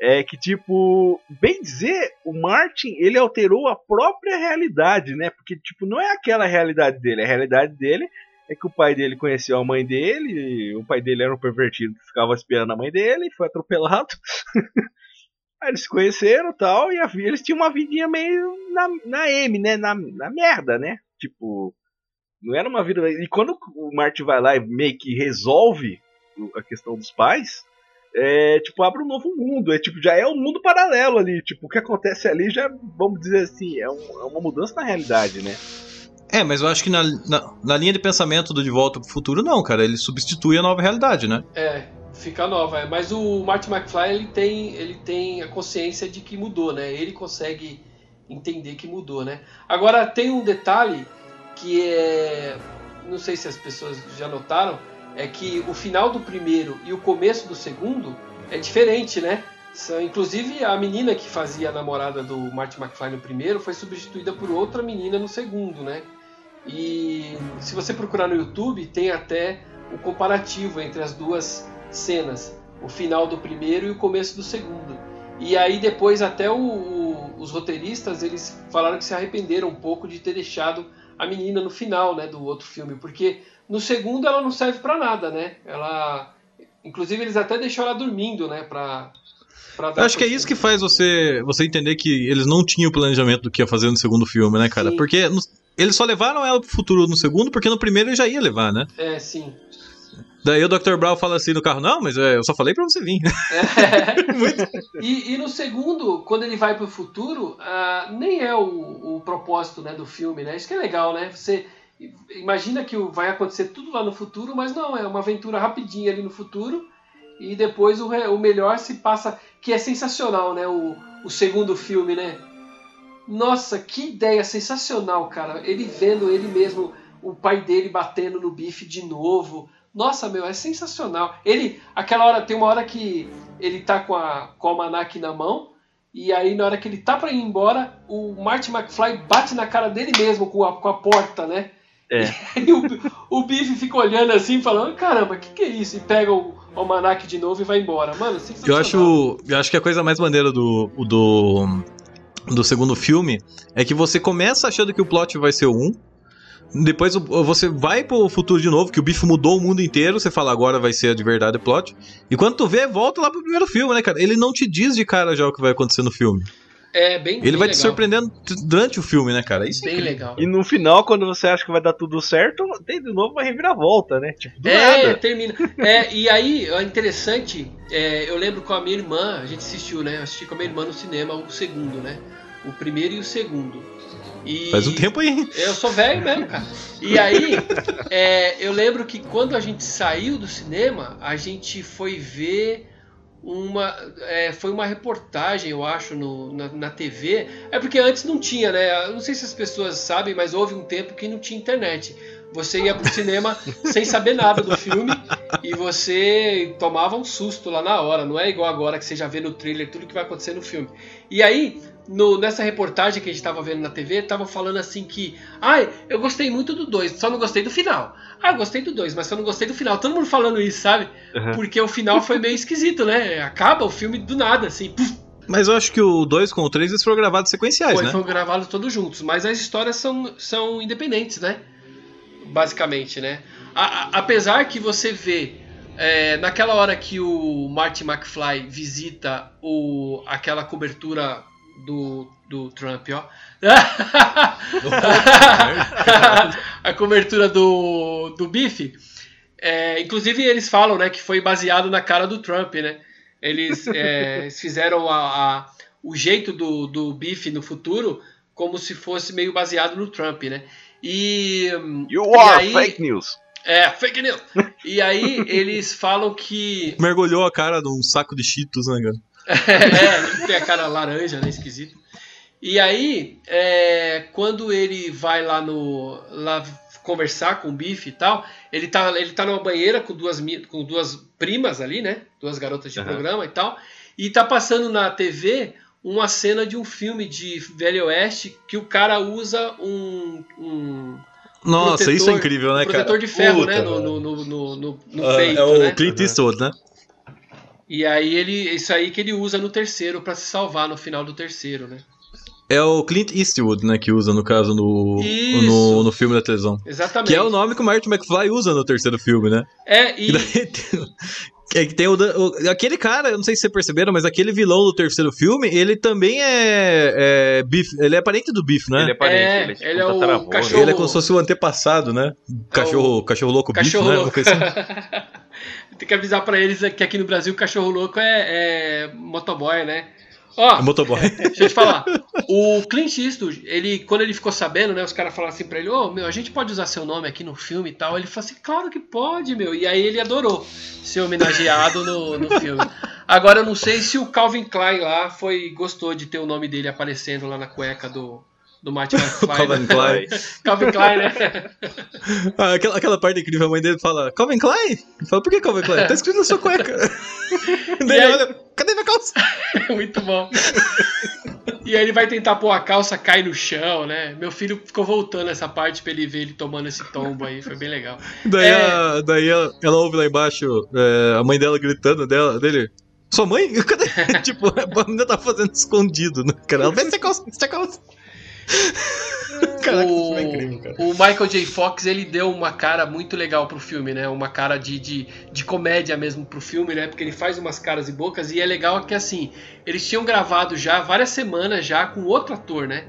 Speaker 3: É que, tipo, bem dizer, o Martin ele alterou a própria realidade, né? Porque, tipo, não é aquela realidade dele. A realidade dele é que o pai dele conheceu a mãe dele, o pai dele era um pervertido que ficava espiando a mãe dele, foi atropelado. Aí eles se conheceram e tal, e a eles tinham uma vidinha meio na, na M, né? Na, na merda, né? Tipo, não era uma vida. E quando o Martin vai lá e meio que resolve a questão dos pais, é tipo, abre um novo mundo. É tipo, já é um mundo paralelo ali. Tipo, o que acontece ali já, vamos dizer assim, é, um- é uma mudança na realidade, né?
Speaker 4: É, mas eu acho que na, na, na linha de pensamento do De Volta pro Futuro, não, cara. Ele substitui a nova realidade, né?
Speaker 6: É, fica nova. é. Mas o Marty McFly ele tem, ele tem a consciência de que mudou, né? Ele consegue entender que mudou, né? Agora tem um detalhe que é, não sei se as pessoas já notaram, é que o final do primeiro e o começo do segundo é diferente, né? Inclusive a menina que fazia a namorada do Marty McFly no primeiro foi substituída por outra menina no segundo, né? E se você procurar no YouTube, tem até o comparativo entre as duas cenas, o final do primeiro e o começo do segundo. E aí depois até o- o- os roteiristas eles falaram que se arrependeram um pouco de ter deixado a menina no final, né, do outro filme, porque no segundo ela não serve pra nada, né? Ela, inclusive eles até deixam ela dormindo, né, para
Speaker 4: acho que é isso que faz você, você entender que eles não tinham planejamento do que ia fazer no segundo filme, né, cara?
Speaker 6: Sim.
Speaker 4: Porque no- eles só levaram ela pro futuro no segundo, porque no primeiro ele já ia levar, né?
Speaker 6: É, sim.
Speaker 4: Daí o Dr. Brown fala assim no carro, não, mas é, eu só falei pra você vir. Muito-
Speaker 6: E, e no segundo, quando ele vai pro futuro, ah, nem é o, o propósito né, do filme, né? Isso que é legal, né? Você imagina que vai acontecer tudo lá no futuro, mas não, é uma aventura rapidinha ali no futuro. E depois o, o melhor se passa, que é sensacional, né? O, o segundo filme, né? Nossa, que ideia sensacional, cara. Ele vendo ele mesmo, o pai dele batendo no bife de novo. Nossa, meu, é sensacional. Ele, aquela hora, tem uma hora que ele tá com, a, com o almanac na mão, e aí na hora que ele tá pra ir embora, o Marty McFly bate na cara dele mesmo com a, com a porta, né?
Speaker 3: É.
Speaker 6: E o, o Biff fica olhando assim, falando, caramba, o que, que é isso? E pega o almanac de novo e vai embora. Mano.
Speaker 4: Eu acho, eu acho que a coisa mais maneira do, o do, do segundo filme é que você começa achando que o plot vai ser um. Depois você vai pro futuro de novo, que o bicho mudou o mundo inteiro, você fala agora vai ser de verdade o plot. E quando tu vê, volta lá pro primeiro filme, né, cara? Ele não te diz de cara já o que vai acontecer no filme.
Speaker 6: É bem
Speaker 4: Ele
Speaker 6: bem
Speaker 4: vai te
Speaker 6: legal.
Speaker 4: surpreendendo t- durante o filme, né, cara? Isso é
Speaker 6: Bem
Speaker 4: incrível.
Speaker 6: legal.
Speaker 3: E no final, quando você acha que vai dar tudo certo, tem de novo uma reviravolta, né? Tipo, do
Speaker 6: É,
Speaker 3: nada.
Speaker 6: termina. É, e aí, é interessante, é, eu lembro com a minha irmã, a gente assistiu, né? Eu assisti com a minha irmã no cinema o segundo, né? O primeiro e o segundo. E
Speaker 4: Faz um tempo aí.
Speaker 6: Eu sou velho mesmo, cara. E aí, é, eu lembro que quando a gente saiu do cinema, a gente foi ver uma. é, foi uma reportagem, eu acho, no, na, na TV. É porque antes não tinha, né? Eu não sei se as pessoas sabem, mas houve um tempo que não tinha internet. Você ia pro cinema sem saber nada do filme e você tomava um susto lá na hora. Não é igual agora que você já vê no trailer tudo que vai acontecer no filme. E aí, no- nessa reportagem que a gente tava vendo na TV, tava falando assim que. Ai, eu gostei muito do 2, só não gostei do final. Ah, eu gostei do 2, mas só não gostei do final. Todo mundo falando isso, sabe?
Speaker 3: Uhum.
Speaker 6: Porque o final foi meio esquisito, né? Acaba o filme do nada, assim. Puf,
Speaker 4: Mas eu acho que o 2 com o 3 eles foram gravados sequenciais,
Speaker 6: foi,
Speaker 4: né?
Speaker 6: foram gravados todos juntos. Mas as histórias são, são independentes, né? Basicamente, né? A- a- apesar que você vê é, naquela hora que o Marty McFly visita o, aquela cobertura do, do Trump, ó. a cobertura do, do Bife. É, inclusive eles falam, né, que foi baseado na cara do Trump, né? Eles, é, fizeram a, a- o jeito do, do Bife no futuro como se fosse meio baseado no Trump, né? E,
Speaker 3: You
Speaker 6: e
Speaker 3: are
Speaker 6: aí-
Speaker 3: fake news.
Speaker 6: é, fake news. E aí eles falam que
Speaker 4: Mergulhou a cara num saco de cheetos, né, cara?
Speaker 6: É, ele tem a cara laranja, né? Esquisito. E aí, é, quando ele vai lá no. lá conversar com o Biff e tal, ele tá, ele tá numa banheira com duas, com duas primas ali, né? Duas garotas de
Speaker 3: Aham.
Speaker 6: programa e tal. E tá passando na TV uma cena de um filme de Velho Oeste que o cara usa um. um
Speaker 4: Nossa,
Speaker 6: protetor-
Speaker 4: isso é incrível, né,
Speaker 6: um
Speaker 4: cara?
Speaker 6: protetor de ferro,
Speaker 4: Puta,
Speaker 6: né? No, no, no, no, no- no
Speaker 4: Ah,
Speaker 6: peito,
Speaker 4: é o
Speaker 6: né?
Speaker 4: Clint Eastwood, né?
Speaker 6: E aí ele. Isso aí que ele usa no terceiro pra se salvar no final do terceiro, né?
Speaker 4: É o Clint Eastwood, né, que usa, no caso, no,
Speaker 6: Isso.
Speaker 4: no, no filme da televisão.
Speaker 6: Exatamente.
Speaker 4: Que é o nome que o Martin McFly usa no terceiro filme, né?
Speaker 6: É,
Speaker 4: E é que tem o, o- Aquele cara, eu não sei se vocês perceberam, mas aquele vilão do terceiro filme, ele também é. é Biff, ele é parente do Biff, né?
Speaker 3: Ele é parente,
Speaker 6: É,
Speaker 3: ele é, tipo
Speaker 6: ele é o
Speaker 3: tataravô, né?
Speaker 6: cachorro-
Speaker 4: Ele é como se fosse o antepassado, né? Cachorro, cachorro louco Biff,
Speaker 6: Cachorro
Speaker 4: né?
Speaker 6: louco. Tem que avisar pra eles que aqui no Brasil o cachorro louco é, é motoboy, né? Ó,
Speaker 4: É motoboy.
Speaker 6: deixa eu te falar. O Clint Eastwood, ele, quando ele ficou sabendo, né? Os caras falaram assim pra ele: Ô, meu, a gente pode usar seu nome aqui no filme e tal. Ele falou assim: Claro que pode, meu. E aí ele adorou ser homenageado no, no filme. Agora eu não sei se o Calvin Klein lá foi gostou de ter o nome dele aparecendo lá na cueca do, do Martin McFly.
Speaker 4: Calvin
Speaker 6: né?
Speaker 4: Klein.
Speaker 6: Calvin Klein, né?
Speaker 4: Ah, aquela, aquela parte incrível, a mãe dele fala, Calvin Klein? Ele fala, por que Calvin Klein? Tá escrito na sua cueca. Daí ele
Speaker 6: aí-
Speaker 4: olha, cadê minha calça?
Speaker 6: Muito bom. E aí ele vai tentar pôr a calça, cai no chão, né? Meu filho ficou voltando essa parte pra ele ver ele tomando esse tombo aí, foi bem legal.
Speaker 4: Daí,
Speaker 6: É.
Speaker 4: a- daí ela, ela ouve lá embaixo é, a mãe dela gritando dela, dele. Sua mãe? Cadê? tipo, a menina tá fazendo escondido, né? Cara, ela vê se a calça, a calça. Caraca, isso é incrível, cara.
Speaker 6: o Michael J. Fox ele deu uma cara muito legal pro filme, né? Uma cara de, de, de comédia mesmo pro filme, né? Porque ele faz umas caras e bocas e é legal que assim, eles tinham gravado já várias semanas já com outro ator, né?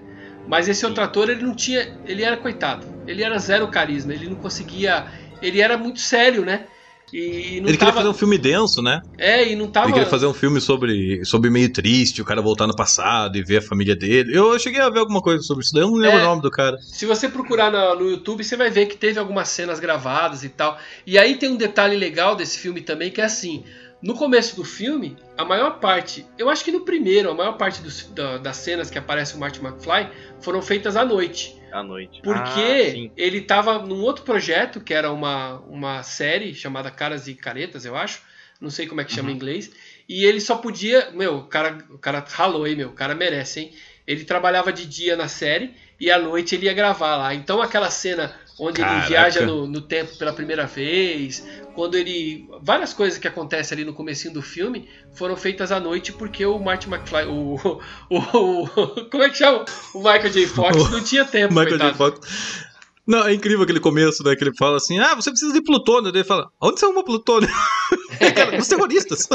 Speaker 6: Mas esse outro ator ele não tinha, ele era coitado, ele era zero carisma, ele não conseguia, ele era muito sério, né? E não
Speaker 4: Ele queria
Speaker 6: tava,
Speaker 4: fazer um filme denso, né?
Speaker 6: é, e não tava
Speaker 4: Ele queria fazer um filme sobre, sobre meio triste, o cara voltar no passado e ver a família dele. Eu cheguei a ver alguma coisa sobre isso daí, eu não lembro
Speaker 6: É.
Speaker 4: o nome do cara.
Speaker 6: Se você procurar no, no YouTube, você vai ver que teve algumas cenas gravadas e tal. E aí tem um detalhe legal desse filme também, que é assim: no começo do filme, a maior parte, eu acho que no primeiro, a maior parte dos- da- das cenas que aparece o Martin McFly foram feitas à noite.
Speaker 3: À noite.
Speaker 6: Porque
Speaker 3: Ah,
Speaker 6: ele tava num outro projeto, que era uma, uma série chamada Caras e Caretas, eu acho. Não sei como é que chama em inglês. E ele só podia. Meu, o cara, o cara ralou, hein, meu? O cara merece, hein? Ele trabalhava de dia na série e à noite ele ia gravar lá. Então aquela cena onde ele
Speaker 4: Caraca.
Speaker 6: viaja no, no tempo pela primeira vez, quando ele. Várias coisas que acontecem ali no comecinho do filme foram feitas à noite porque o Martin McFly. O, o, o- como é que chama? O Michael J. Fox não tinha tempo,
Speaker 4: Michael J.
Speaker 6: coitado.
Speaker 4: Fox. Não, é incrível aquele começo, né? Que ele fala assim: ah, você precisa de plutônio. Daí ele fala: onde você arruma plutônio? Cara, os terroristas.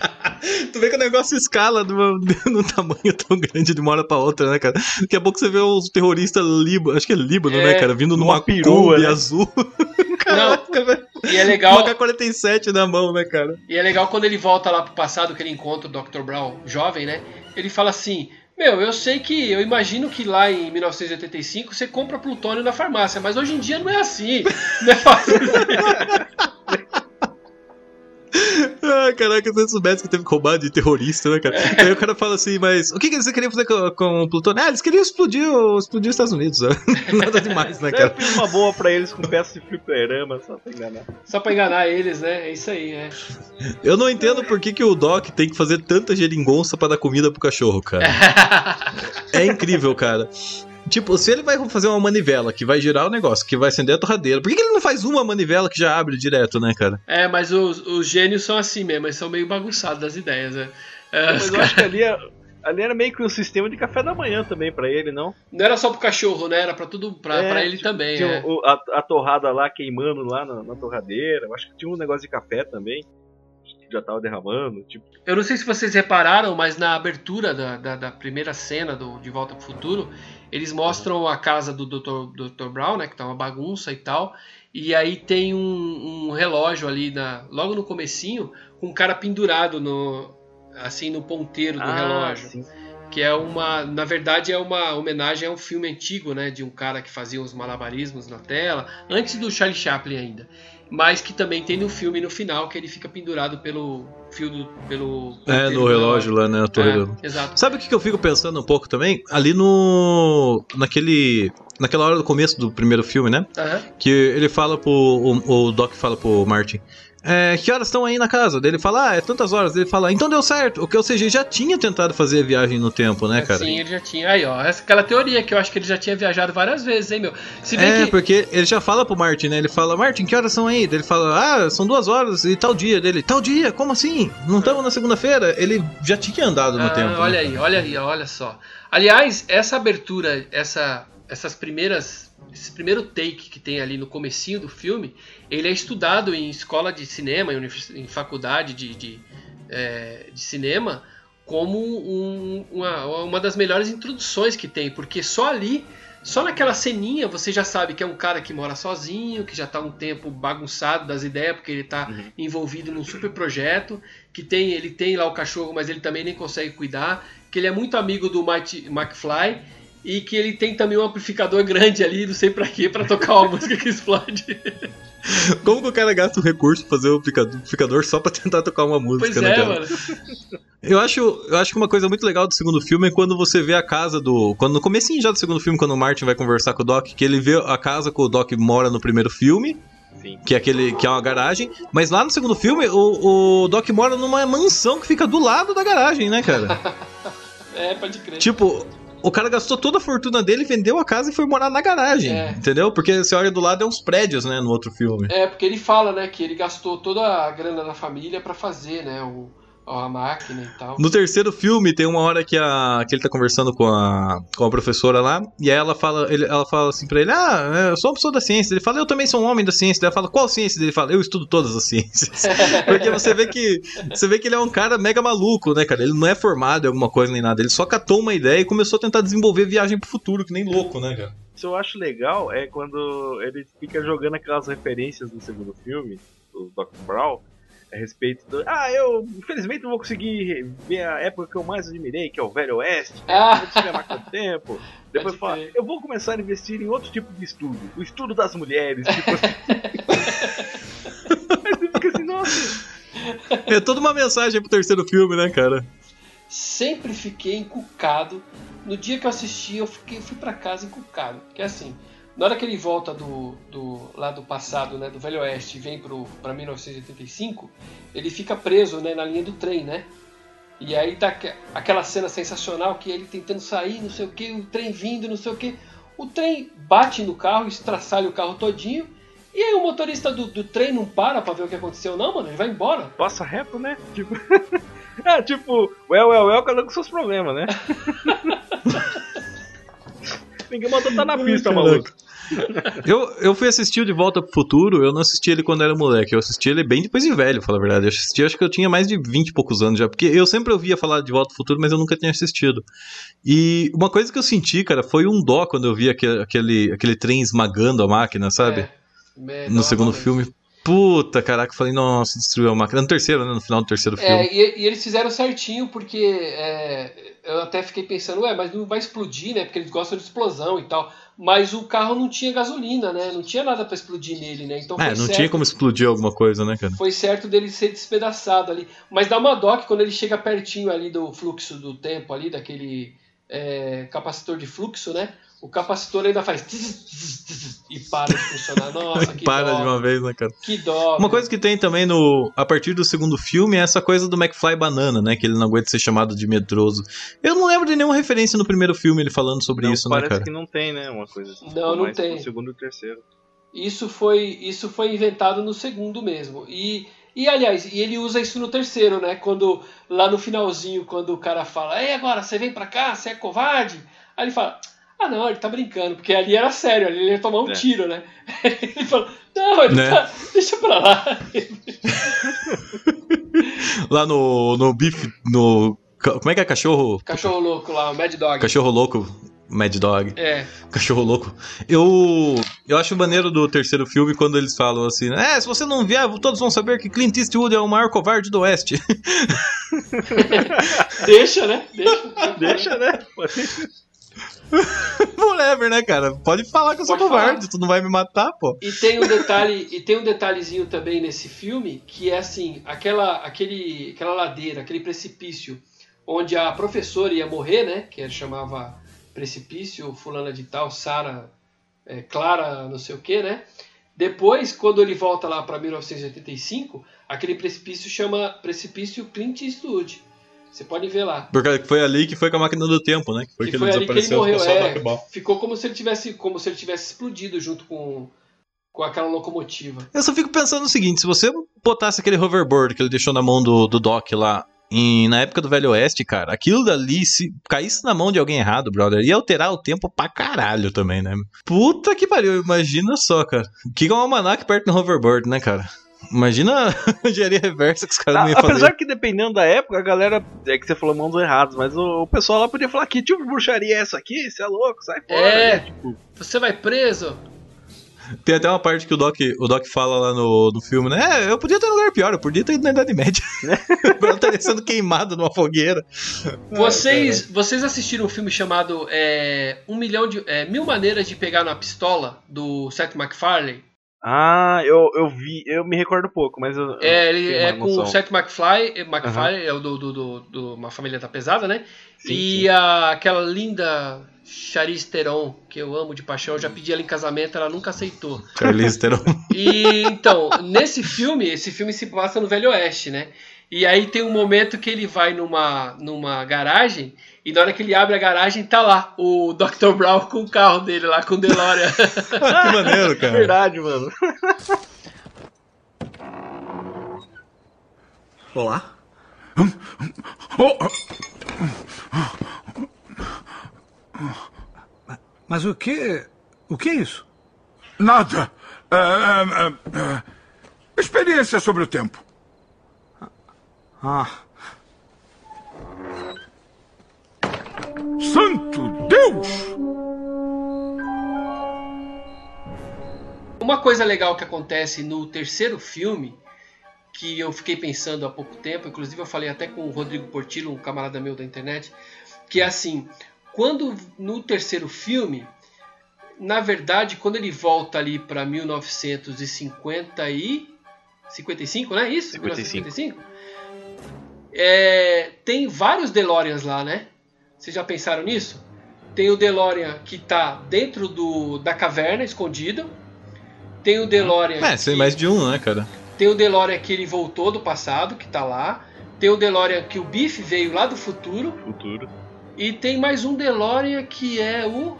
Speaker 4: tu vê que o negócio escala numa- num tamanho tão grande de uma hora pra outra, né, cara? Daqui a pouco você vê os terroristas Líbano, acho que é Líbano,
Speaker 6: É,
Speaker 4: né, cara? Vindo numa,
Speaker 3: perua, né?
Speaker 4: azul.
Speaker 6: Não,
Speaker 4: Caraca, velho.
Speaker 6: e é legal.
Speaker 4: Uma K-47 na mão, né, cara?
Speaker 6: E é legal quando ele volta lá pro passado, que ele encontra o Dr. Brown jovem, né? Ele fala assim: Meu, eu sei que, eu imagino que lá em 1985 você compra plutônio na farmácia, mas hoje em dia não é assim. Não é fácil.
Speaker 4: Ah, caraca, se você soubesse que teve que roubar de terrorista, né, cara? Aí o cara fala assim, mas o que, que eles queriam fazer com, com o plutônio? Ah, eles queriam explodir, explodir os Estados Unidos. né? Nada demais, né,
Speaker 3: Eu
Speaker 4: cara?
Speaker 3: fiz uma boa pra eles com peças de fliperama, só pra enganar.
Speaker 6: Só pra enganar eles, né? É isso aí, é.
Speaker 4: Eu não entendo por que, que o Doc tem que fazer tanta geringonça pra dar comida pro cachorro, cara. É incrível, cara. Tipo, se ele vai fazer uma manivela que vai girar o negócio, que vai acender a torradeira, por que, que ele não faz uma manivela que já abre direto, né, cara?
Speaker 6: É, mas os, os gênios são assim mesmo, eles são meio bagunçados das ideias, né? É,
Speaker 3: Mas eu acho que ali, é- ali era meio que um sistema de café da manhã também pra ele, não?
Speaker 6: Não era só pro cachorro, né? Era pra tudo, pra,
Speaker 3: É,
Speaker 6: pra ele
Speaker 3: tipo,
Speaker 6: também,
Speaker 3: Tinha
Speaker 6: é.
Speaker 3: o- a, a torrada lá queimando lá na, na torradeira. Eu acho que tinha um negócio de café também. que Já tava derramando. Tipo,
Speaker 6: Eu não sei se vocês repararam, mas na abertura da, da, da primeira cena do De Volta pro Futuro, eles mostram a casa do Dr. Dr. Brown, né? Que tá uma bagunça e tal. E aí tem um, um relógio ali na, logo no comecinho, com um cara pendurado no assim no ponteiro do
Speaker 3: ah,
Speaker 6: relógio.
Speaker 3: sim.
Speaker 6: Que é uma. Na verdade, é uma homenagem a um filme antigo, né? De um cara que fazia os malabarismos na tela, antes do Charlie Chaplin ainda. Mas que também tem no filme no final, que ele fica pendurado pelo fio do. Pelo
Speaker 4: É, no
Speaker 6: do
Speaker 4: relógio lá, né? A torre do...
Speaker 6: É, exato.
Speaker 4: Sabe o que, eu fico pensando um pouco também? Ali no. naquele. Naquela hora do começo do primeiro filme, né?
Speaker 6: Aham.
Speaker 4: Que ele fala pro. O, o Doc fala pro Martin. É, que horas estão aí na casa? Ele fala, ah, é tantas horas. Ele fala, então deu certo. O que, ou seja, ele já tinha tentado fazer a viagem no tempo, né, cara?
Speaker 6: Sim, ele já tinha. Aí, ó, essa, aquela teoria que eu acho que ele já tinha viajado várias vezes, hein, meu?
Speaker 4: É,
Speaker 6: que.
Speaker 4: porque ele já fala pro Martin, né? Ele fala, Martin, que horas são aí? Ele fala, ah, são duas horas e tal dia dele. Tal dia? Como assim? Não estamos na segunda-feira? Ele já tinha andado no
Speaker 6: Ah,
Speaker 4: tempo. né?
Speaker 6: Olha aí, olha aí, olha só. Aliás, essa abertura, essa, essas primeiras, esse primeiro take que tem ali no comecinho do filme, ele é estudado em escola de cinema, em, em faculdade de, de, é, de cinema, como um- uma, uma das melhores introduções que tem, porque só ali, só naquela ceninha, você já sabe que é um cara que mora sozinho, que já está um tempo bagunçado das ideias, porque ele está envolvido num super projeto, que tem ele tem lá o cachorro, mas ele também nem consegue cuidar, que ele é muito amigo do Mike McFly e que ele tem também um amplificador grande ali, não sei pra quê, pra tocar uma música que explode.
Speaker 4: Como que o cara gasta o recurso pra fazer o amplificador- só pra tentar tocar uma música,
Speaker 6: Pois
Speaker 4: né,
Speaker 6: é,
Speaker 4: cara?
Speaker 6: mano.
Speaker 4: Eu acho, eu acho que uma coisa muito legal do segundo filme é quando você vê a casa do. Quando no comecinho já do segundo filme, quando o Martin vai conversar com o Doc, que ele vê a casa que o Doc mora no primeiro filme.
Speaker 3: Sim.
Speaker 4: Que é aquele. que é uma garagem. Mas lá no segundo filme, o, o Doc mora numa mansão que fica do lado da garagem, né, cara?
Speaker 6: É, pode crer.
Speaker 4: tipo. O cara gastou toda a fortuna dele, vendeu a casa e foi morar na garagem,
Speaker 6: É.
Speaker 4: entendeu? Porque você olha do lado é uns prédios, né, no outro filme.
Speaker 6: É, porque ele fala, né, que ele gastou toda a grana da família pra fazer, né, o, a máquina e tal.
Speaker 4: No terceiro filme, tem uma hora que, a, que ele tá conversando com a, com a professora lá, e aí ela fala, ele, ela fala assim pra ele: Ah, eu sou uma pessoa da ciência. Ele fala, eu também sou um homem da ciência. Ela fala, qual ciência? Ele fala, eu estudo todas as ciências. Porque você vê que você vê que ele é um cara mega maluco, né, cara? Ele não é formado em alguma coisa nem nada. Ele só catou uma ideia e começou a tentar desenvolver viagem pro futuro, que nem louco, né, cara?
Speaker 3: Isso eu acho legal é quando ele fica jogando aquelas referências do segundo filme, do Dr. Brown, a respeito do. Ah, eu infelizmente não vou conseguir ver a época que eu mais admirei, que é o Velho Oeste.
Speaker 6: Ah.
Speaker 3: Mais tanto tempo. Depois fala, eu vou começar a investir em outro tipo de estudo, o estudo das mulheres. Tipo assim. Aí você fica assim, nossa.
Speaker 4: É toda uma mensagem pro terceiro filme, né, cara?
Speaker 6: Sempre fiquei encucado. No dia que eu assisti, eu, fiquei, eu fui pra casa encucado. Porque assim, na hora que ele volta do, do lá do passado, né, do Velho Oeste, e vem pro, pra 1985, ele fica preso né, na linha do trem, né? E aí tá aque- aquela cena sensacional que ele tentando sair, não sei o que, o trem vindo, não sei o que. o trem bate no carro, estraçalha o carro todinho. E aí o motorista do, do trem não para pra ver o que aconteceu, não, mano. Ele vai embora.
Speaker 3: Passa reto, né? Tipo. é, tipo, well, well, well, cada um com seus problemas, né? Ninguém mandou tá na pista, maluco.
Speaker 4: Eu, eu fui assistir o De Volta pro Futuro, eu não assisti ele quando era moleque, eu assisti ele bem depois de velho, falar a verdade. Eu assisti, acho que eu tinha mais de 20 e poucos anos já, porque eu sempre ouvia falar de De Volta pro Futuro, mas eu nunca tinha assistido. E uma coisa que eu senti, cara, foi um dó quando eu vi aquele, aquele, aquele trem esmagando a máquina, sabe?
Speaker 6: É,
Speaker 4: no segundo filme. Puta, caraca, eu falei, nossa, destruiu a máquina. No terceiro, né? No final do terceiro filme.
Speaker 6: É, e, e eles fizeram certinho, porque é, eu até fiquei pensando, ué, mas não vai explodir, né? Porque eles gostam de explosão e tal. Mas o carro não tinha gasolina, né? Não tinha nada pra explodir nele, né? Então
Speaker 4: É,
Speaker 6: foi
Speaker 4: não
Speaker 6: certo,
Speaker 4: tinha como explodir alguma coisa, né, cara?
Speaker 6: Foi certo dele ser despedaçado ali. Mas dá uma dó que quando ele chega pertinho ali do fluxo do tempo, ali, daquele é, capacitor de fluxo, né? O capacitor ainda faz e para de funcionar. Nossa, que
Speaker 4: Para
Speaker 6: dó.
Speaker 4: de uma vez, né, cara?
Speaker 6: Que dó.
Speaker 4: Uma coisa que tem também no a partir do segundo filme é essa coisa do McFly banana, né? Que ele não aguenta ser chamado de medroso. Eu não lembro de nenhuma referência no primeiro filme ele falando sobre
Speaker 3: Não,
Speaker 4: isso, né,
Speaker 3: parece
Speaker 4: cara?
Speaker 3: que não tem, né? Uma coisa assim.
Speaker 6: Não, não
Speaker 3: mais
Speaker 6: tem.
Speaker 3: pro segundo e terceiro.
Speaker 6: Isso foi, isso foi inventado no segundo mesmo. E, e aliás, e ele usa isso no terceiro, né? Quando lá no finalzinho, quando o cara fala, Ei, agora você vem pra cá, você é covarde? Aí ele fala, ah não, ele tá brincando, porque ali era sério, ali ele ia tomar um
Speaker 3: É.
Speaker 6: tiro, né? ele fala, não, ele
Speaker 4: Né?
Speaker 6: tá, deixa pra lá.
Speaker 4: Lá no no bife no como é que é cachorro?
Speaker 6: Cachorro louco lá, o Mad Dog.
Speaker 4: Cachorro louco, Mad Dog.
Speaker 6: É,
Speaker 4: Cachorro louco. Eu eu acho maneiro do terceiro filme quando eles falam assim, é, se você não vier, todos vão saber que Clint Eastwood é o maior covarde do Oeste.
Speaker 6: deixa, né? Deixa,
Speaker 3: Deixa, né?
Speaker 4: Whatever, né, cara? Pode falar que eu sou
Speaker 6: Pode
Speaker 4: covarde,
Speaker 6: falar.
Speaker 4: tu não vai me matar, pô.
Speaker 6: E tem um detalhe, e tem um detalhezinho também nesse filme, que é assim, aquela, aquele, aquela ladeira, aquele precipício, onde a professora ia morrer, né? Que ele chamava precipício, fulana de tal, Sara, é, Clara, não sei o que, né? Depois, quando ele volta lá para 1985, aquele precipício chama precipício Clint Eastwood. Você pode ver lá.
Speaker 4: Porque foi ali que foi com a máquina do tempo, né? Que foi
Speaker 6: Que
Speaker 4: que, ele
Speaker 6: ali que ele
Speaker 4: desapareceu
Speaker 6: morreu.
Speaker 4: ficou só o
Speaker 6: É, ficou como se ele tivesse, como se ele tivesse explodido junto com, com aquela locomotiva.
Speaker 4: Eu só fico pensando no seguinte: se você botasse aquele hoverboard que ele deixou na mão do, do Doc lá. em- na época do Velho Oeste, cara, aquilo dali, se caísse na mão de alguém errado, brother, ia alterar o tempo pra caralho também, né? Puta que pariu, imagina só, cara. O que é um almanac perto do hoverboard, né, cara? Imagina a engenharia reversa que os caras não iam
Speaker 3: Apesar
Speaker 4: fazer.
Speaker 3: que dependendo da época, a galera. É que você falou mãos erradas, mas o, o pessoal lá podia falar que tipo de bruxaria é essa aqui? Você é louco, sai fora.
Speaker 6: É.
Speaker 3: né? Tipo,
Speaker 6: Você vai preso?
Speaker 4: Tem até uma parte que o Doc, o Doc fala lá no, no filme, né? É, eu podia ter um lugar pior, eu podia ter ido na Idade Média. Agora estaria sendo queimado numa fogueira.
Speaker 6: Vocês, vocês assistiram um filme chamado é, um milhão de é, Mil Maneiras de Pegar na Pistola do Seth MacFarlane?
Speaker 3: Ah, eu, eu vi, eu me recordo pouco, mas eu.
Speaker 6: É, ele é com o. Seth MacFarlane, é, MacFarlane é o do, do, do, do uma família da pesada, né?
Speaker 3: Sim,
Speaker 6: e
Speaker 3: sim.
Speaker 6: A, aquela linda Charlize Theron, que eu amo de paixão, eu já pedi ela em casamento, ela nunca aceitou.
Speaker 4: Charlize Theron.
Speaker 6: E então, nesse filme, esse filme se passa no Velho Oeste, né? E aí tem um momento que ele vai numa, numa garagem, e na hora que ele abre a garagem, tá lá o Dr. Brown com o carro dele lá, com o DeLorean.
Speaker 4: que maneiro, cara.
Speaker 3: Verdade, mano.
Speaker 9: Olá. Mas o que. O que é isso?
Speaker 7: Nada. É, é, é, é, experiência sobre o tempo.
Speaker 9: Ah,
Speaker 7: Santo Deus!
Speaker 6: Uma coisa legal que acontece no terceiro filme, que eu fiquei pensando há pouco tempo, inclusive eu falei até com o Rodrigo Portillo, um camarada meu da internet, que é assim, quando no terceiro filme, na verdade, quando ele volta ali para 1950 e 55, não é isso?
Speaker 3: 55.
Speaker 6: 1955? É, tem vários DeLoreans lá, né? Vocês já pensaram nisso? Tem o DeLorean que tá dentro do, da caverna, escondido. Tem o DeLorean.
Speaker 4: É, tem mais de um, né, cara?
Speaker 6: tem o DeLorean que ele voltou do passado, que tá lá. Tem o DeLorean que o Biff veio lá do futuro.
Speaker 3: Futuro.
Speaker 6: E tem mais um DeLorean que é o.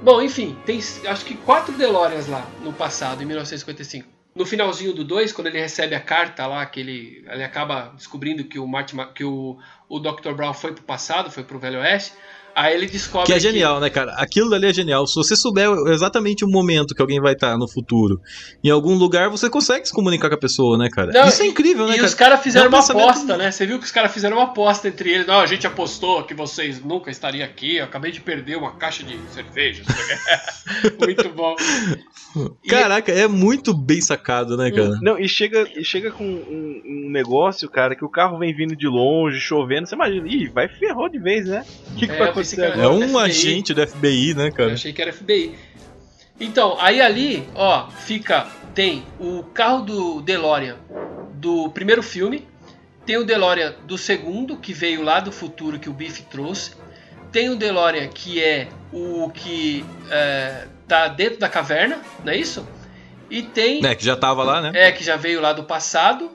Speaker 6: Bom, enfim, tem acho que quatro DeLoreans lá no passado, em 1955. No finalzinho do 2, quando ele recebe a carta lá, que ele, ele acaba descobrindo que o Martin, que o, o Dr. Brown foi pro passado, foi pro Velho Oeste, Aí ele descobre.
Speaker 4: Que é genial, né, cara? Aquilo dali é genial. Se você souber exatamente o momento que alguém vai estar no futuro, em algum lugar, você consegue se comunicar com a pessoa, né, cara?
Speaker 6: Não,
Speaker 4: Isso é incrível,
Speaker 6: e,
Speaker 4: né,
Speaker 6: e
Speaker 4: cara?
Speaker 6: os caras fizeram
Speaker 4: É um
Speaker 6: uma
Speaker 4: pensamento-
Speaker 6: aposta, né? Você viu que os caras fizeram uma aposta entre eles. Não, a gente apostou que vocês nunca estariam aqui. Eu acabei de perder uma caixa de cerveja. Muito bom. E-
Speaker 4: Caraca, é muito bem sacado, né, cara?
Speaker 3: Não, e chega, e chega com um, um negócio, cara, que o carro vem vindo de longe, chovendo, você imagina, ih, vai ferrou de vez, né? O que, que
Speaker 6: É,
Speaker 3: vai
Speaker 6: pensei que
Speaker 3: agora?
Speaker 4: É um
Speaker 6: FBI.
Speaker 4: agente do FBI, né,
Speaker 6: Eu
Speaker 4: cara?
Speaker 6: achei que era FBI. Então, aí ali, ó, fica. Tem o carro do DeLorean do primeiro filme. Tem o DeLorean do segundo, que veio lá do futuro que o Biff trouxe. Tem o DeLorean que é o que é, tá dentro da caverna, não é isso? E tem.
Speaker 4: É, que já tava lá, né?
Speaker 6: É, que já veio lá do passado.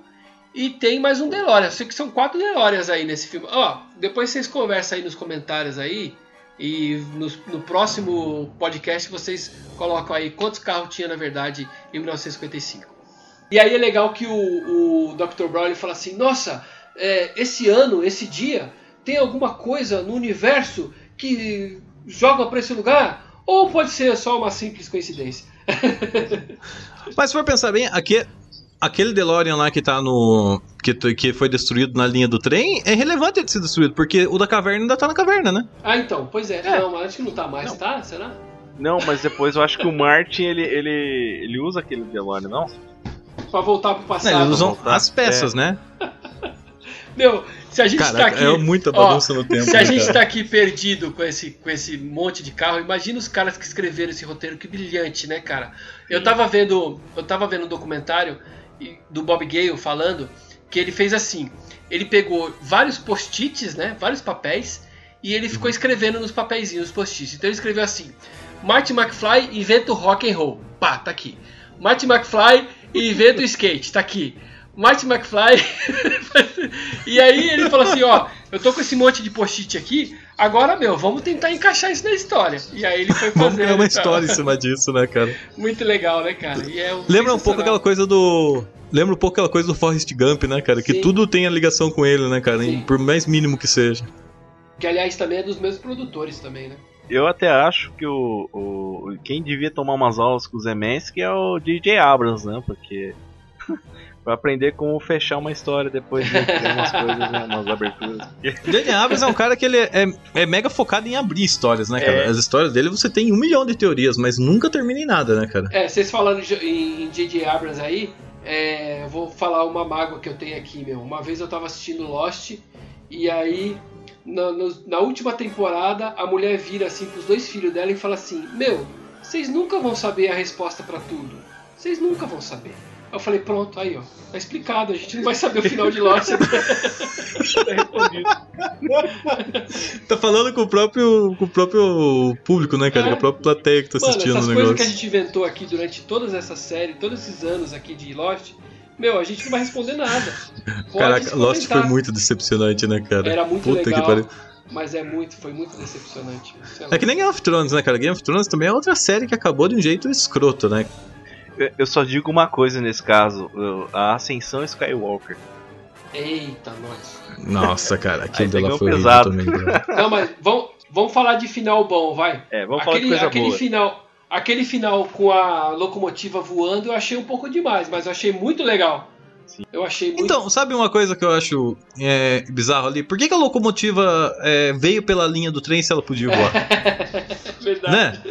Speaker 6: E tem mais um DeLorean. Sei que são quatro DeLoreans aí nesse filme. Ó, depois vocês conversam aí nos comentários aí. E no, no próximo podcast vocês colocam aí quantos carros tinha na verdade em 1955. E aí é legal que o, o Dr. Brown fala assim: Nossa, é, esse ano, esse dia, tem alguma coisa no universo que joga pra esse lugar? Ou pode ser só uma simples coincidência?
Speaker 4: Mas se for pensar bem, aqui, aquele DeLorean lá que tá no. Que, que foi destruído na linha do trem, é relevante ele ser destruído, porque o da caverna ainda tá na caverna, né?
Speaker 6: Ah, então, pois é. Não, mas acho que não tá mais, tá? Será?
Speaker 3: Não, mas depois eu acho que o Martin, ele, ele, ele usa aquele DeLorean, não?
Speaker 6: Pra voltar pro
Speaker 4: Não,
Speaker 6: passado.
Speaker 4: eles usam
Speaker 3: voltar.
Speaker 4: as peças, né?
Speaker 6: Meu, se a gente tá
Speaker 4: Caraca,
Speaker 6: aqui.
Speaker 4: é muita
Speaker 6: ó,
Speaker 4: bagunça no tempo.
Speaker 6: Se a
Speaker 4: né,
Speaker 6: gente
Speaker 4: cara?
Speaker 6: tá aqui perdido com esse, com esse monte de carro, imagina os caras que escreveram esse roteiro, que brilhante, né, cara? Eu tava vendo. Eu tava vendo um documentário do Bob Gale falando que ele fez assim. Ele pegou vários post-its, né? Vários papéis, e ele ficou escrevendo nos papeizinhos os post-its. Então ele escreveu assim: Marty McFly inventa o rock and roll. Pá, tá aqui. Marty McFly inventa o skate, tá aqui. Marty McFly. e aí ele falou assim: ó, eu tô com esse monte de post-it aqui, agora, meu, vamos tentar encaixar isso na história. E aí ele foi
Speaker 4: Vamos
Speaker 6: fazer.
Speaker 4: criar uma história em cima disso, né, cara?
Speaker 6: Muito legal, né, cara? E é
Speaker 4: Lembra um pouco aquela coisa do. Lembra um pouco aquela coisa do Forrest Gump, né, cara? Que
Speaker 6: Sim.
Speaker 4: tudo tem a ligação com ele, né, cara?
Speaker 6: Sim.
Speaker 4: Por mais mínimo que seja.
Speaker 6: Que aliás também é dos mesmos produtores também, né?
Speaker 3: Eu até acho que o, o quem devia tomar umas aulas com o Zemeski é o DJ Abrams, né? Porque pra aprender como fechar uma história depois de ter umas coisas, né? umas aberturas.
Speaker 4: J.J. Abrams é um cara que ele é, é mega focado em abrir histórias, né, cara?
Speaker 3: É.
Speaker 4: As histórias dele você tem um milhão de teorias, mas nunca termina em nada, né, cara?
Speaker 6: É, vocês falando em J.J. Abrams aí, é, eu vou falar uma mágoa que eu tenho aqui, meu. Uma vez eu tava assistindo Lost e aí na, na última temporada a mulher vira assim pros dois filhos dela e fala assim: Meu, vocês nunca vão saber a resposta pra tudo. Vocês nunca vão saber. Eu falei, pronto, aí ó, tá explicado, a gente não vai saber o final de Lost. tá.
Speaker 4: Tá falando com o próprio, com o próprio público, né, cara?
Speaker 6: É.
Speaker 4: Com a própria plateia que tá
Speaker 6: Mano,
Speaker 4: assistindo
Speaker 6: essas
Speaker 4: o
Speaker 6: coisas
Speaker 4: negócio.
Speaker 6: que a gente inventou aqui durante todas essas séries, todos esses anos aqui de Lost, meu, a gente não vai responder nada. Pode
Speaker 4: Caraca, Lost foi muito decepcionante, né, cara?
Speaker 6: Era muito
Speaker 4: Puta
Speaker 6: legal,
Speaker 4: que pariu.
Speaker 6: mas é muito, foi muito decepcionante. Lá.
Speaker 4: É que nem Game of Thrones, né, cara? Game of Thrones também é outra série que acabou de um jeito escroto, né?
Speaker 3: Eu- só digo uma coisa nesse caso: a Ascensão Skywalker.
Speaker 6: Eita, nós.
Speaker 4: Nossa, cara, aquilo dela foi
Speaker 3: pesado.
Speaker 4: também, cara.
Speaker 6: Não, mas vamos, vamos falar de final bom, vai.
Speaker 3: É, vamos falar de
Speaker 6: aquele,
Speaker 3: coisa
Speaker 6: aquele
Speaker 3: boa.
Speaker 6: final, aquele final com a locomotiva voando, eu achei um pouco demais, mas eu achei muito legal. Eu achei muito.
Speaker 4: Então, sabe uma coisa que eu acho é, bizarro ali? Por que, que a locomotiva é, veio pela linha do trem se ela podia voar?
Speaker 6: verdade.
Speaker 4: né?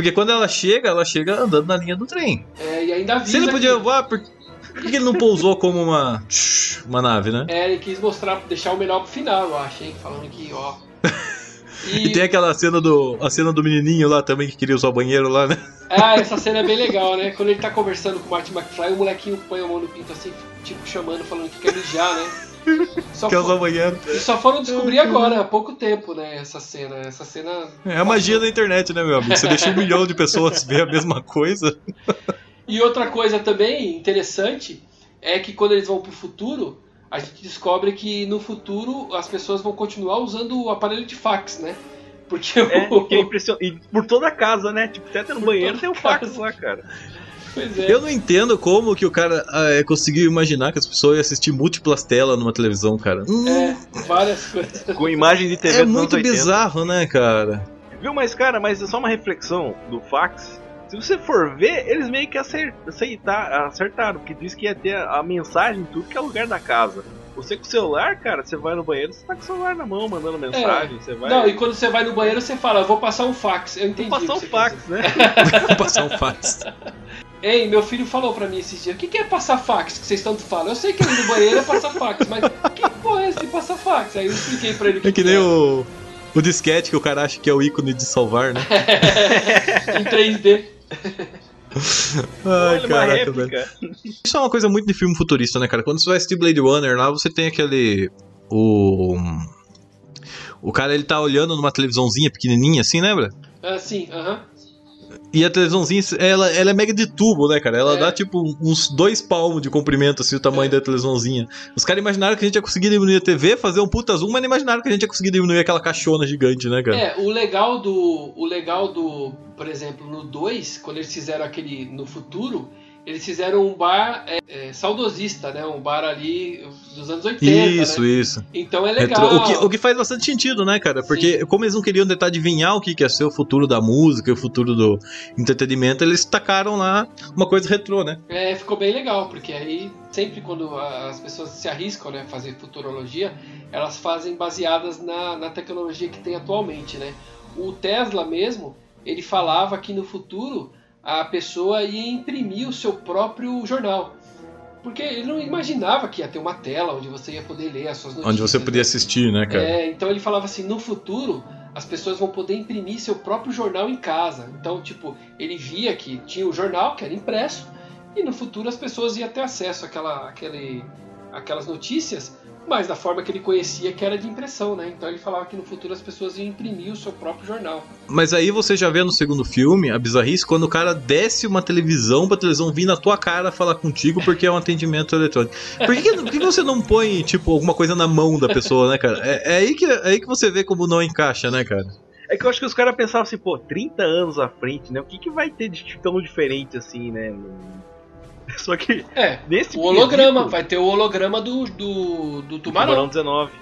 Speaker 4: Porque quando ela chega, ela chega andando na linha do trem.
Speaker 6: É, e ainda
Speaker 4: Se ele
Speaker 6: avisa
Speaker 4: podia
Speaker 6: que-
Speaker 4: voar, por, por que ele não pousou como uma, uma nave, né?
Speaker 6: É, ele quis mostrar, deixar o melhor pro final, eu acho, hein? Falando que, ó.
Speaker 4: E tem aquela cena do, a cena do menininho lá também que queria usar o banheiro lá, né?
Speaker 6: Ah, essa cena é bem legal, né? Quando ele tá conversando com o Martin McFly, o molequinho põe a mão no pinto assim, tipo, chamando, falando que quer mijar, né? Só
Speaker 4: Quer usar
Speaker 6: fo-
Speaker 4: o banheiro.
Speaker 6: E só foram descobrir agora, há pouco tempo, né? Essa cena. Essa cena.
Speaker 4: É a magia da internet, né, meu amigo? Você deixa um milhão de pessoas ver a mesma coisa.
Speaker 6: E outra coisa também interessante é que quando eles vão pro futuro, a gente descobre que no futuro as pessoas vão continuar usando o aparelho de fax, né? Porque
Speaker 3: É,
Speaker 6: o.
Speaker 3: que é impressionante. E por toda a casa, né? Tipo, até no banheiro tem um fax lá, cara.
Speaker 6: Pois é.
Speaker 4: Eu não entendo como que o cara ah, conseguiu imaginar que as pessoas iam assistir múltiplas telas numa televisão, cara. Hum,
Speaker 6: É, várias coisas.
Speaker 3: Com imagem de TV
Speaker 4: é muito
Speaker 3: anos 80.
Speaker 4: bizarro, né, cara?
Speaker 3: Viu, mas cara, mas é só uma reflexão do fax. Se você for ver, eles meio que acer- aceitar- acertaram, porque diz que ia ter a mensagem em tudo que é lugar da casa. Você com o celular, cara, você vai no banheiro, você tá com o celular na mão, mandando mensagem, você vai.
Speaker 6: Não, e quando você vai no banheiro, você fala, eu vou passar um fax. Eu entendi.
Speaker 3: passar
Speaker 6: o
Speaker 3: um
Speaker 6: que você
Speaker 3: fax, né?
Speaker 4: Vou passar um fax.
Speaker 6: Ei, meu filho falou pra mim esses dias, o que, que é passar fax que vocês tanto falam? Eu sei que ir no banheiro é passar fax, mas que porra é esse passar fax? Aí eu expliquei pra ele o que,
Speaker 4: É que nem o, o disquete que o cara acha que é o ícone de salvar, né?
Speaker 6: em 3D.
Speaker 4: Ai,
Speaker 3: Olha
Speaker 4: caraca, velho. Isso é uma coisa muito de filme futurista, né, cara? Quando você vai assistir Blade Runner lá, você tem aquele. O. O cara ele tá olhando numa televisãozinha pequenininha assim, lembra?
Speaker 6: Ah, sim, aham.
Speaker 4: E a televisãozinha, ela, ela é mega de tubo, né, cara? Ela
Speaker 6: É.
Speaker 4: dá tipo uns dois palmos de comprimento, assim, o tamanho da televisãozinha. Os caras imaginaram que a gente ia conseguir diminuir a TV, fazer um puta zoom, mas não imaginaram que a gente ia conseguir diminuir aquela caixona gigante, né, cara?
Speaker 6: É, o legal do. O legal do. Por exemplo, no 2, quando eles fizeram aquele. No futuro, eles fizeram um bar é, é, saudosista, né? Um bar ali dos anos 80.
Speaker 4: isso,
Speaker 6: né?
Speaker 4: isso.
Speaker 6: Então é
Speaker 4: Retro-
Speaker 6: legal.
Speaker 4: O que, o que faz bastante sentido, né, cara? Porque como eles não queriam tentar adivinhar o que que ia ser o futuro da música, o futuro do entretenimento, eles tacaram lá uma coisa retrô, né?
Speaker 6: É, ficou bem legal, porque aí sempre quando a- as pessoas se arriscam, né, fazer futurologia, elas fazem baseadas na, na tecnologia que tem atualmente, né? O Tesla mesmo, ele falava que no futuro a pessoa ia imprimir o seu próprio jornal. Porque ele não imaginava que ia ter uma tela onde você ia poder ler as suas notícias.
Speaker 4: Onde você
Speaker 6: né?
Speaker 4: podia assistir, né, cara?
Speaker 6: É, então ele falava assim, no futuro as pessoas vão poder imprimir seu próprio jornal em casa. Então, tipo, ele via que tinha o jornal, que era impresso, e no futuro as pessoas iam ter acesso àquela, àquele, àquelas notícias, mas da forma que ele conhecia, que era de impressão, né? Então ele falava que no futuro as pessoas iam imprimir o seu próprio jornal.
Speaker 4: Mas aí você já vê no segundo filme a bizarrice quando o cara desce uma televisão pra televisão vir na tua cara falar contigo porque é um atendimento eletrônico. Por que, por que você não põe, tipo, alguma coisa na mão da pessoa, né, cara? É, é aí, que, é aí que você vê como não encaixa, né, cara?
Speaker 3: É que eu acho que os caras pensavam assim, pô, 30 anos à frente, né? O que, que vai ter de tão diferente assim, né? Só que
Speaker 6: É,
Speaker 3: nesse
Speaker 6: o holograma,
Speaker 3: quesito,
Speaker 6: vai ter o holograma do, do, do
Speaker 3: Tubarão
Speaker 6: tubarão.
Speaker 3: 19.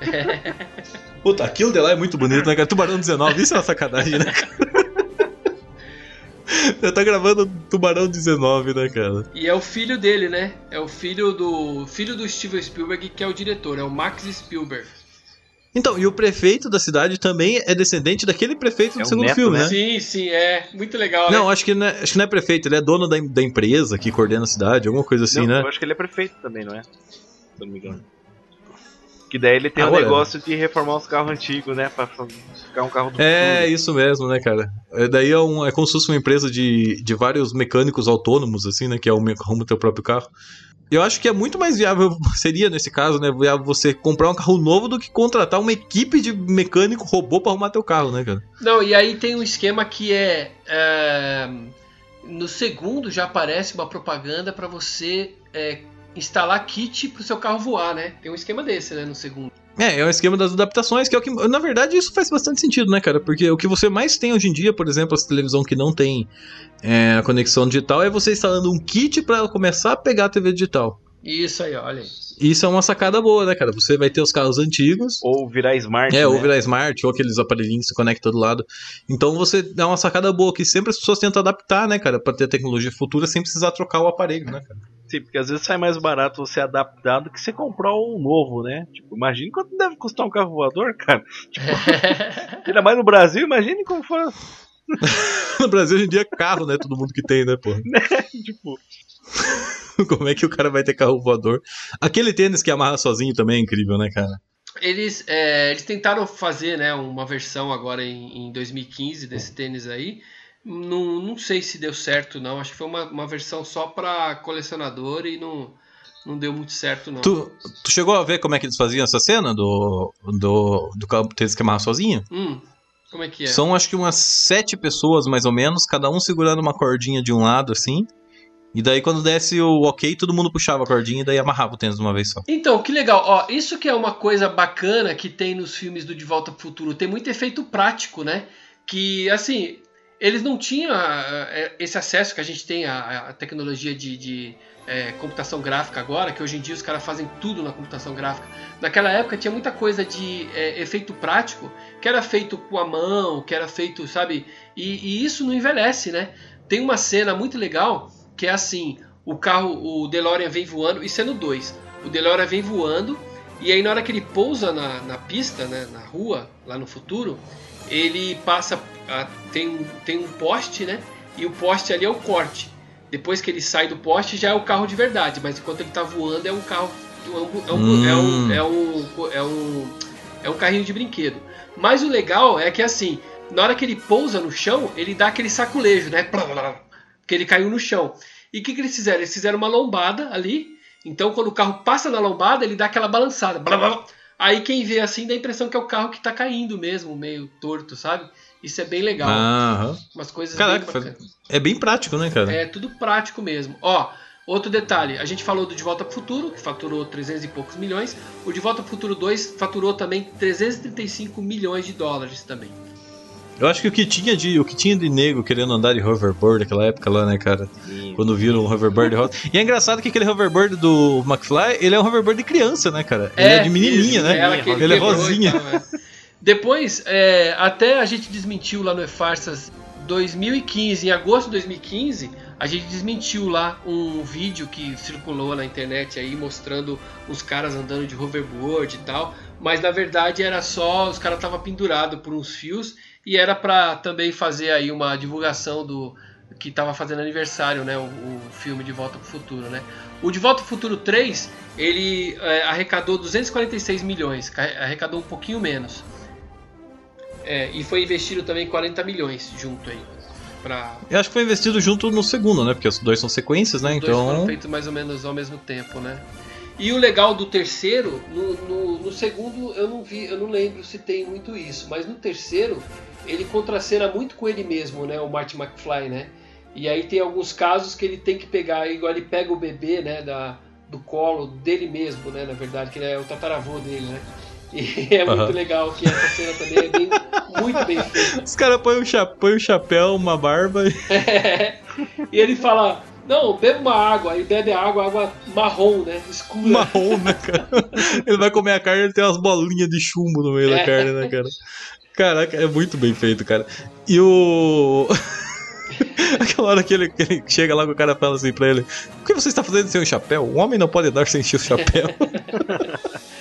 Speaker 4: Puta, aquilo de lá é muito bonito, né, cara? Tubarão 19, isso é uma sacanagem, né, cara? Já tá gravando Tubarão 19, né, cara?
Speaker 6: E é o filho dele, né? É o filho do filho do Steven Spielberg que é o diretor, é o Max Spielberg.
Speaker 4: Então, e o prefeito da cidade também é descendente daquele prefeito do
Speaker 3: É o
Speaker 4: segundo
Speaker 3: neto,
Speaker 4: filme,
Speaker 3: né?
Speaker 4: né?
Speaker 6: Sim, sim, é muito legal,
Speaker 4: Não,
Speaker 6: né?
Speaker 4: acho que não, é, acho que não é prefeito, ele é dono da, da empresa que coordena a cidade, alguma coisa assim,
Speaker 3: não,
Speaker 4: né?
Speaker 3: Eu acho que ele é prefeito também, não é? Se eu não me engano. Que daí ele tem
Speaker 4: Ah,
Speaker 3: o
Speaker 4: ué.
Speaker 3: negócio de reformar os carros antigos, né? Pra ficar um carro do
Speaker 4: É,
Speaker 3: futuro.
Speaker 4: isso mesmo, né, cara? É, daí é, um, é como se fosse uma empresa de, de vários mecânicos autônomos, assim, né? Que é o me- arruma o teu próprio carro. Eu acho que é muito mais viável, seria nesse caso, né? Viável você comprar um carro novo do que contratar uma equipe de mecânico robô pra arrumar teu carro, né, cara?
Speaker 6: Não, e aí tem um esquema que é, é, no segundo já aparece uma propaganda pra você é, instalar kit pro seu carro voar, né? Tem um esquema desse, né, no segundo.
Speaker 4: É, é um esquema das adaptações, que é o que. Na verdade, isso faz bastante sentido, né, cara? Porque o que você mais tem hoje em dia, por exemplo, essa televisão que não tem é, a conexão digital, é você instalando um kit pra ela começar a pegar a TV digital.
Speaker 6: Isso aí, olha aí.
Speaker 4: Isso é uma sacada boa, né, cara? Você vai ter os carros antigos.
Speaker 3: Ou virar smart.
Speaker 4: É,
Speaker 3: né?
Speaker 4: ou virar smart, ou aqueles aparelhinhos que se conectam do lado. Então você dá uma sacada boa que sempre as pessoas tentam adaptar, né, cara, pra ter tecnologia futura sem precisar trocar o aparelho, né, cara?
Speaker 3: Sim, porque às vezes sai mais barato você adaptar do que você comprar um novo, né? Tipo, imagine quanto deve custar um carro voador, cara. Tipo, ainda mais no Brasil, imagine como for.
Speaker 4: No Brasil hoje em dia é carro, né? Todo mundo que tem, né, porra?
Speaker 3: tipo,
Speaker 4: Como é que o cara vai ter carro voador? Aquele tênis que amarra sozinho também é incrível, né, cara?
Speaker 6: Eles, é, eles tentaram fazer né, uma versão agora em, em 2015 desse tênis aí. Não, não sei se deu certo, não. Acho que foi uma, uma versão só para colecionador e não, não deu muito certo, não.
Speaker 4: Tu, tu chegou a ver como é que eles faziam essa cena do, do, do carro tênis que amarra sozinho?
Speaker 6: Hum, como é que é?
Speaker 4: São acho que umas sete pessoas, mais ou menos, cada um segurando uma cordinha de um lado, assim. E daí quando desse o ok, todo mundo puxava a cordinha e daí amarrava o tênis de uma vez só.
Speaker 6: Então, que legal. Ó, isso que é uma coisa bacana que tem nos filmes do De Volta pro Futuro. Tem muito efeito prático, né? Que, assim, eles não tinham uh, esse acesso que a gente tem à, à tecnologia de, de é, computação gráfica agora, que hoje em dia os caras fazem tudo na computação gráfica. Naquela época tinha muita coisa de é, efeito prático que era feito com a mão, que era feito, sabe? E, e, isso não envelhece, né? Tem uma cena muito legal que é assim: o carro, o DeLorean vem voando, isso é no 2. O DeLorean vem voando, e aí na hora que ele pousa na, na pista, né, na rua, lá no futuro, ele passa. A, tem, tem um poste, né? E o poste ali é o corte. Depois que ele sai do poste já é o carro de verdade, mas enquanto ele está voando é um carro. É um, hum. é, um, é, um, é, um, é um carrinho de brinquedo. Mas o legal é que assim, na hora que ele pousa no chão, ele dá aquele saculejo, né? Porque ele caiu no chão. E o que, que eles fizeram? Eles fizeram uma lombada ali. Então, quando o carro passa na lombada, ele dá aquela balançada. Aí quem vê assim dá a impressão que é o carro que está caindo mesmo, meio torto, sabe? Isso é bem legal.
Speaker 4: Aham.
Speaker 6: Umas coisas
Speaker 4: Caraca,
Speaker 6: bem
Speaker 4: é bem prático, né, cara?
Speaker 6: É tudo prático mesmo. Ó, outro detalhe, a gente falou do De Volta para o Futuro, que faturou 300 e poucos milhões. O De Volta para o Futuro 2 faturou também 335 milhões de dólares também.
Speaker 4: Eu acho que o que tinha de, o que tinha de nego querendo andar de hoverboard naquela época lá, né, cara? Sim. Quando viram um hoverboard rosa. E é engraçado que aquele hoverboard do McFly, ele é um hoverboard de criança, né, cara?
Speaker 6: É,
Speaker 4: ele é de menininha,
Speaker 6: isso,
Speaker 4: né?
Speaker 6: Ela que
Speaker 4: ele é rosinha.
Speaker 6: Tal, é. Depois, é, até a gente desmentiu lá no E-Farsas 2015, em agosto de 2015, a gente desmentiu lá um vídeo que circulou na internet aí mostrando os caras andando de hoverboard e tal, mas na verdade era só os caras estavam pendurados por uns fios e era para também fazer aí uma divulgação do que estava fazendo aniversário, né, o, o, filme De Volta para o Futuro, né? O De Volta para o Futuro 3, ele é, arrecadou 246 milhões, arrecadou um pouquinho menos. É, e foi investido também 40 milhões junto aí. Pra...
Speaker 4: Eu acho que foi investido junto no segundo, né? Porque os dois são sequências, né?
Speaker 6: Os
Speaker 4: então.
Speaker 6: Dois foram feitos mais ou menos ao mesmo tempo, né? E o legal do terceiro, no, no, no, segundo eu não vi, eu não lembro se tem muito isso, mas no terceiro ele contracena muito com ele mesmo, né? O Marty McFly, né? E aí tem alguns casos que ele tem que pegar, igual ele pega o bebê, né? Da, do colo dele mesmo, né? Na verdade, que ele é o tataravô dele, né? E é muito uhum. legal que essa cena também é bem, muito bem feita.
Speaker 4: Os caras põem o, cha põe o chapéu, uma barba. E...
Speaker 6: É, e ele fala: Não, bebe uma água. Aí bebe a água, água marrom, né? Escura.
Speaker 4: Marrom, né, cara? Ele vai comer a carne e tem umas bolinhas de chumbo no meio é. da carne, né, cara? Caraca, é muito bem feito, cara. E o. Aquela hora que ele, que ele, chega lá com o cara fala assim pra ele: O que você está fazendo sem o chapéu? Um homem não pode dar sem o chapéu.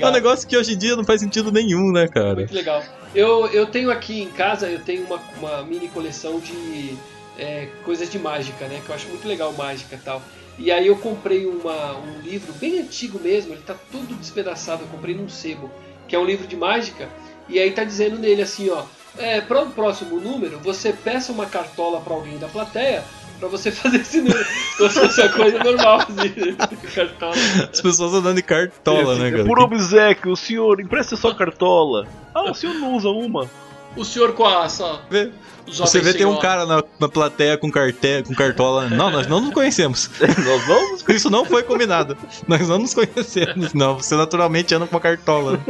Speaker 4: É um negócio que hoje em dia não faz sentido nenhum, né, cara?
Speaker 6: Muito legal. Eu, eu tenho aqui em casa, eu tenho uma, uma mini coleção de é, coisas de mágica, né? Que eu acho muito legal mágica e tal. E aí eu comprei uma, um livro bem antigo mesmo, ele tá todo despedaçado, eu comprei num sebo, que é um livro de mágica, e aí tá dizendo nele assim, ó, é, para o próximo número, você peça uma cartola para alguém da plateia pra você fazer esse número. Como se fosse uma coisa normal, assim, cartola.
Speaker 4: As pessoas andando de cartola, né, cara?
Speaker 3: Por obsequio, o senhor empresta sua cartola. Ah, o senhor não usa uma.
Speaker 6: O senhor com a sua.
Speaker 4: Você vê tem um cara na, na plateia com, carte, com cartola. Não, nós não nos conhecemos.
Speaker 3: nós não nos
Speaker 4: Isso não foi combinado. Nós não nos conhecemos. Não, você naturalmente anda com uma cartola.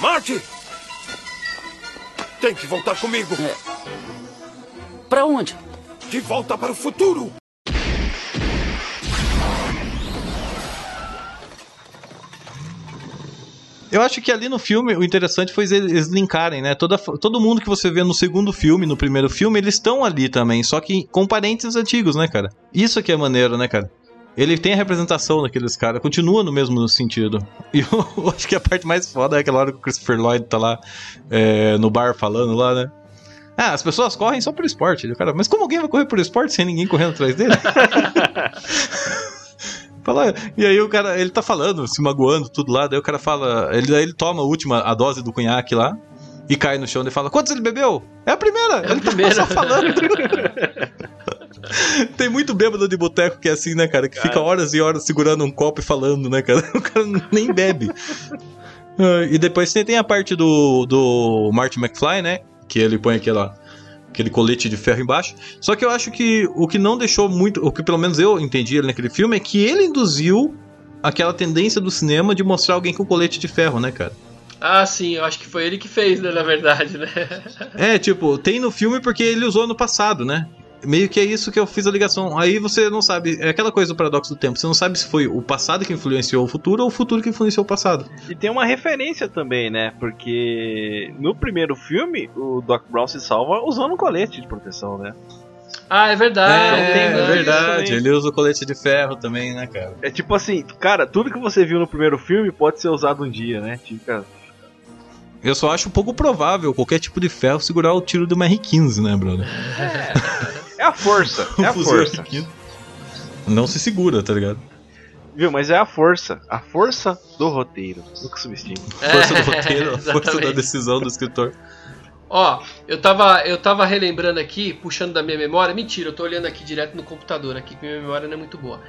Speaker 7: Marty! Tem que voltar comigo. É.
Speaker 8: Para onde?
Speaker 7: De volta para o futuro.
Speaker 4: Eu acho que ali no filme o interessante foi eles linkarem, né? Toda, todo mundo que você vê no segundo filme, no primeiro filme, eles estão ali também, só que com parentes antigos, né, cara? Isso aqui é maneiro, né, cara? Ele tem a representação daqueles caras, continua no mesmo sentido. E eu, acho que a parte mais foda é aquela hora que o Christopher Lloyd tá lá é, no bar falando lá, né? Ah, as pessoas correm só por esporte. O cara, mas como alguém vai correr por esporte sem ninguém correndo atrás dele? Fala, e aí o cara, ele tá falando, se magoando, tudo lá, daí o cara fala, ele, daí ele toma a última, a dose do cunhaque lá, e cai no chão e fala, quantos ele bebeu? É a primeira! É a ele tá primeira. tá só falando. Tem muito bêbado de boteco que é assim, né, cara? Que cara. fica horas e horas segurando um copo e falando, né, cara? O cara nem bebe. Ah, E depois tem, tem a parte do, do Marty McFly, né? Que ele põe aquela, aquele colete de ferro embaixo. Só que eu acho que o que não deixou muito. O que pelo menos eu entendi ali naquele filme é que ele induziu aquela tendência do cinema de mostrar alguém com colete de ferro, né, cara?
Speaker 6: Ah, sim, eu acho que foi ele que fez, né, na verdade, né?
Speaker 4: É, tipo, tem no filme porque ele usou no passado, né? Meio que é isso que eu fiz a ligação. Aí você não sabe. É aquela coisa do paradoxo do tempo. Você não sabe se foi o passado que influenciou o futuro ou o futuro que influenciou o passado.
Speaker 3: E tem uma referência também, né? Porque no primeiro filme, o Doc Brown se salva usando um colete de proteção, né?
Speaker 6: Ah, é verdade.
Speaker 4: é,
Speaker 3: tem
Speaker 4: é verdade. Ele usa o colete de ferro também, né, cara?
Speaker 3: É tipo assim, cara, tudo que você viu no primeiro filme pode ser usado um dia, né? Fica.
Speaker 4: Eu só acho um pouco provável qualquer tipo de ferro segurar o tiro de uma R15, né, brother?
Speaker 3: É a força, é a força.
Speaker 4: R15 Não se segura, tá ligado?
Speaker 3: Viu? Mas é a força. A força do roteiro. Nunca subestime.
Speaker 4: Força do roteiro, a força da decisão do escritor.
Speaker 6: Ó, eu tava, eu tava relembrando aqui, puxando da minha memória. Mentira, eu tô olhando aqui direto no computador, aqui, que minha memória não é muito boa.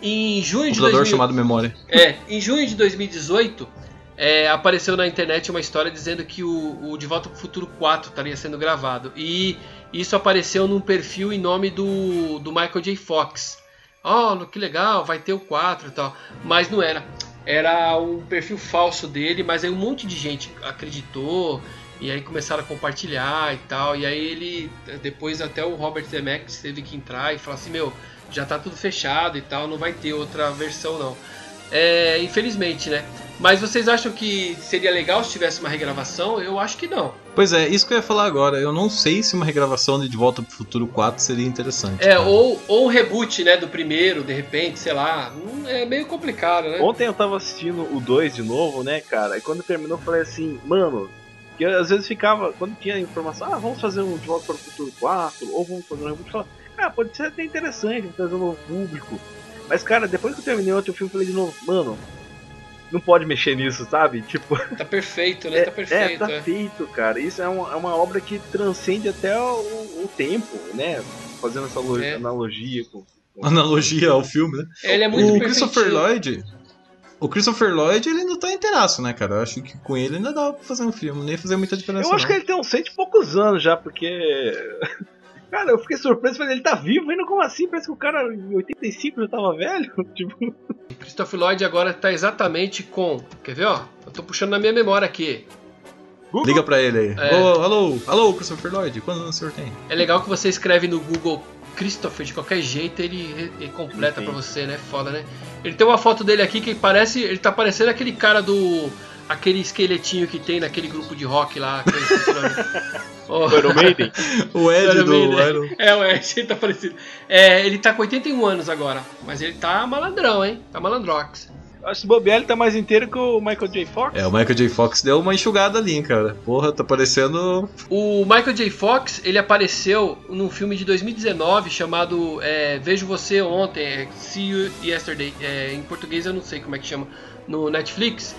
Speaker 6: Em junho de
Speaker 4: Computador
Speaker 6: 2000,
Speaker 4: chamado memória.
Speaker 6: É, em junho de 2018, é, apareceu na internet uma história dizendo que o, o De Volta pro Futuro 4 estaria sendo gravado. E isso apareceu num perfil em nome do, do Michael J. Fox. Oh, que legal, vai ter o 4 e tal. Mas não era. Era um perfil falso dele, mas aí um monte de gente acreditou. E aí começaram a compartilhar e tal. E aí ele, depois até o Robert Zemeckis teve que entrar e falar assim, meu, já tá tudo fechado e tal, não vai ter outra versão não. É, infelizmente, né? Mas vocês acham que seria legal se tivesse uma regravação? Eu acho que não.
Speaker 4: Pois é, isso que eu ia falar agora. Eu não sei se uma regravação de De Volta pro Futuro 4 seria interessante.
Speaker 6: É,
Speaker 4: cara.
Speaker 6: ou, ou um reboot, né, do primeiro, de repente, sei lá. Hum, É meio complicado, né?
Speaker 3: Ontem eu tava assistindo o 2 de novo, né, cara? E quando terminou, eu falei assim, mano. Que eu, às vezes ficava, quando tinha informação, ah, vamos fazer um De Volta para o Futuro 4, ou vamos fazer um reboot, eu falava, ah, pode ser até interessante, vamos trazer um novo público. Mas, cara, depois que eu terminei outro filme, eu falei de novo, mano, não pode mexer nisso, sabe? Tipo,
Speaker 6: Tá perfeito, né?
Speaker 3: é,
Speaker 6: tá perfeito.
Speaker 3: é, tá
Speaker 6: é.
Speaker 3: feito, cara. Isso é uma, é uma obra que transcende até o, o tempo, né? Fazendo essa
Speaker 6: É.
Speaker 3: analogia com. com-
Speaker 4: Analogia ao filme, né?
Speaker 6: Ele é muito
Speaker 4: o. Christopher Lloyd. O Christopher Lloyd, ele ainda tá inteiraço, né, cara? Eu acho que com ele ainda dá pra fazer um filme, nem fazer muita diferença.
Speaker 3: Eu acho
Speaker 4: não.
Speaker 3: que ele tem uns cento e poucos anos já, porque. Cara, eu fiquei surpreso, falei, ele tá vivo ainda como assim? Parece que o cara em 85 já tava velho. Tipo,
Speaker 6: Christopher Lloyd agora tá exatamente com. Quer ver, ó? Eu tô puxando na minha memória aqui.
Speaker 3: Google.
Speaker 4: Liga pra ele aí.
Speaker 6: É.
Speaker 4: Ô, alô, alô, Christopher Lloyd, quantos anos o senhor tem?
Speaker 6: É legal que você escreve no Google Christopher de qualquer jeito, ele, ele completa pra você, né? Foda, né? Ele tem uma foto dele aqui que parece. Ele tá parecendo aquele cara do. Aquele esqueletinho que tem naquele grupo de rock lá. o.
Speaker 3: Iron Maiden.
Speaker 4: O Ed
Speaker 6: Iron
Speaker 4: do
Speaker 6: Maiden.
Speaker 4: Iron...
Speaker 6: É, o Ed, ele tá parecido. É, ele tá com 81 anos agora, mas ele tá malandrão, hein? Tá malandrox.
Speaker 3: Acho que bobear ele tá mais inteiro que o Michael J. Fox.
Speaker 4: É, o Michael J. Fox deu uma enxugada ali, hein, cara. Porra, tá parecendo.
Speaker 6: O Michael J. Fox, ele apareceu num filme de 2019 chamado é, Vejo Você Ontem, é, See You Yesterday. É, em português eu não sei como é que chama. No Netflix.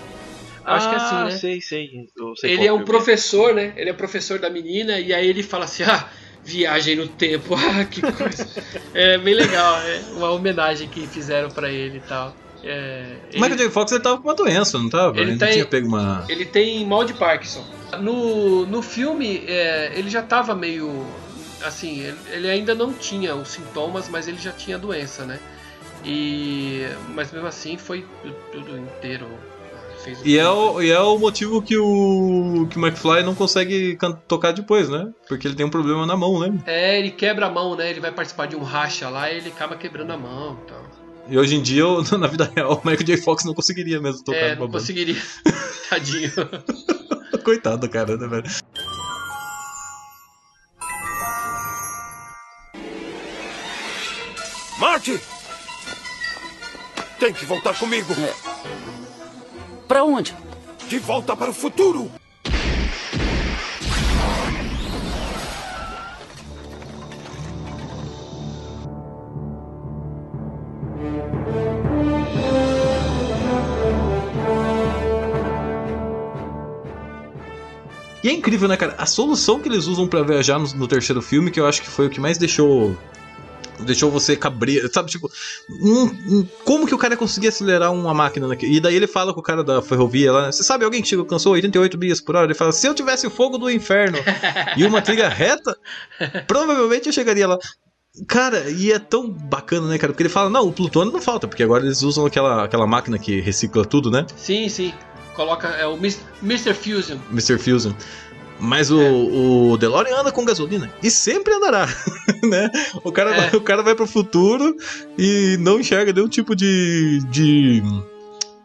Speaker 6: Acho que é assim, né?
Speaker 3: sei, sei. Sei
Speaker 6: Ele é um professor, né? Ele é professor da menina e aí ele fala assim: ah, viagem no tempo, ah, que coisa. é bem legal, é uma homenagem que fizeram pra ele e tal. É,
Speaker 4: O Michael J. Fox ele tava com uma doença, não tava?
Speaker 6: Ele
Speaker 4: Ele,
Speaker 6: tá
Speaker 4: não
Speaker 6: em-
Speaker 4: tinha pego uma.
Speaker 6: Ele tem mal de Parkinson. No, no filme, é, ele já tava meio. Assim, ele, ele ainda não tinha os sintomas, mas ele já tinha a doença, né? E. Mas mesmo assim foi tu- tudo inteiro. Fez
Speaker 4: E é, o, e é o motivo que o, que o McFly não consegue tocar depois, né? Porque ele tem um problema na mão, lembra?
Speaker 6: É, ele quebra a mão, né? Ele vai participar de um racha lá e ele acaba quebrando a mão e tal.
Speaker 4: E hoje em dia, eu- na vida real, o Michael J. Fox não conseguiria mesmo tocar
Speaker 6: é, não
Speaker 4: banda.
Speaker 6: conseguiria. Tadinho.
Speaker 4: Coitado do cara, né, velho?
Speaker 7: Marty! Tem que voltar comigo.
Speaker 8: Pra onde?
Speaker 7: De volta para o futuro.
Speaker 4: E é incrível, né, cara? A solução que eles usam pra viajar no, no terceiro filme, que eu acho que foi o que mais deixou deixou você cabreiro, sabe? Tipo, um- um- como que o cara conseguia acelerar uma máquina naquele? E daí ele fala com o cara da ferrovia lá? Você sabe alguém que chegou, cansou 88 milhas por hora? Ele fala, se eu tivesse o fogo do inferno e uma trilha reta, provavelmente eu chegaria lá. Cara, e é tão bacana, né, cara? Porque ele fala, não, o plutônio não falta, porque agora eles usam aquela, aquela máquina que recicla tudo, né?
Speaker 6: Sim, sim. Coloca. É o Mr. Fusion.
Speaker 4: Mr. Fusion. Mas o, o DeLorean anda com gasolina. E sempre andará, né? O cara,
Speaker 6: É.
Speaker 4: vai, o cara vai pro futuro e não enxerga nenhum tipo de... de...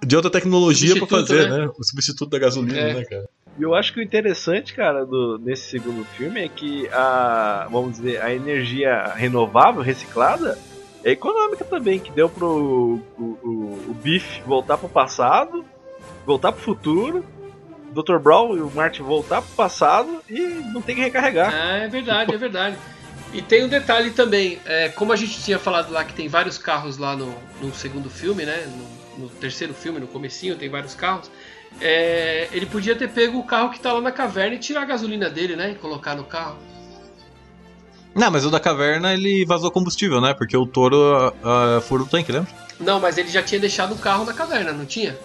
Speaker 4: De outra tecnologia pra
Speaker 6: Substituto,
Speaker 4: fazer,
Speaker 6: né?
Speaker 4: né? O substituto da gasolina,
Speaker 6: É.
Speaker 4: né, cara?
Speaker 3: E eu acho que o interessante, cara, do, nesse segundo filme é que a, vamos dizer, a energia renovável, reciclada, é econômica também, que deu pro o, o, o Biff voltar pro passado, voltar pro futuro, Dr. Brown e o Martin voltar pro passado e não tem que recarregar.
Speaker 6: Ah, é verdade, é verdade. E tem um detalhe também, é, como a gente tinha falado lá que tem vários carros lá no, no segundo filme, né? No, no terceiro filme, no comecinho, tem vários carros. É, ele podia ter pego o carro que tá lá na caverna e tirar a gasolina dele, né? E colocar no carro.
Speaker 4: Não, mas o da caverna ele vazou combustível, né? Porque o touro uh, furou o tanque, lembra?
Speaker 6: Não, mas ele já tinha deixado o carro na caverna, não tinha?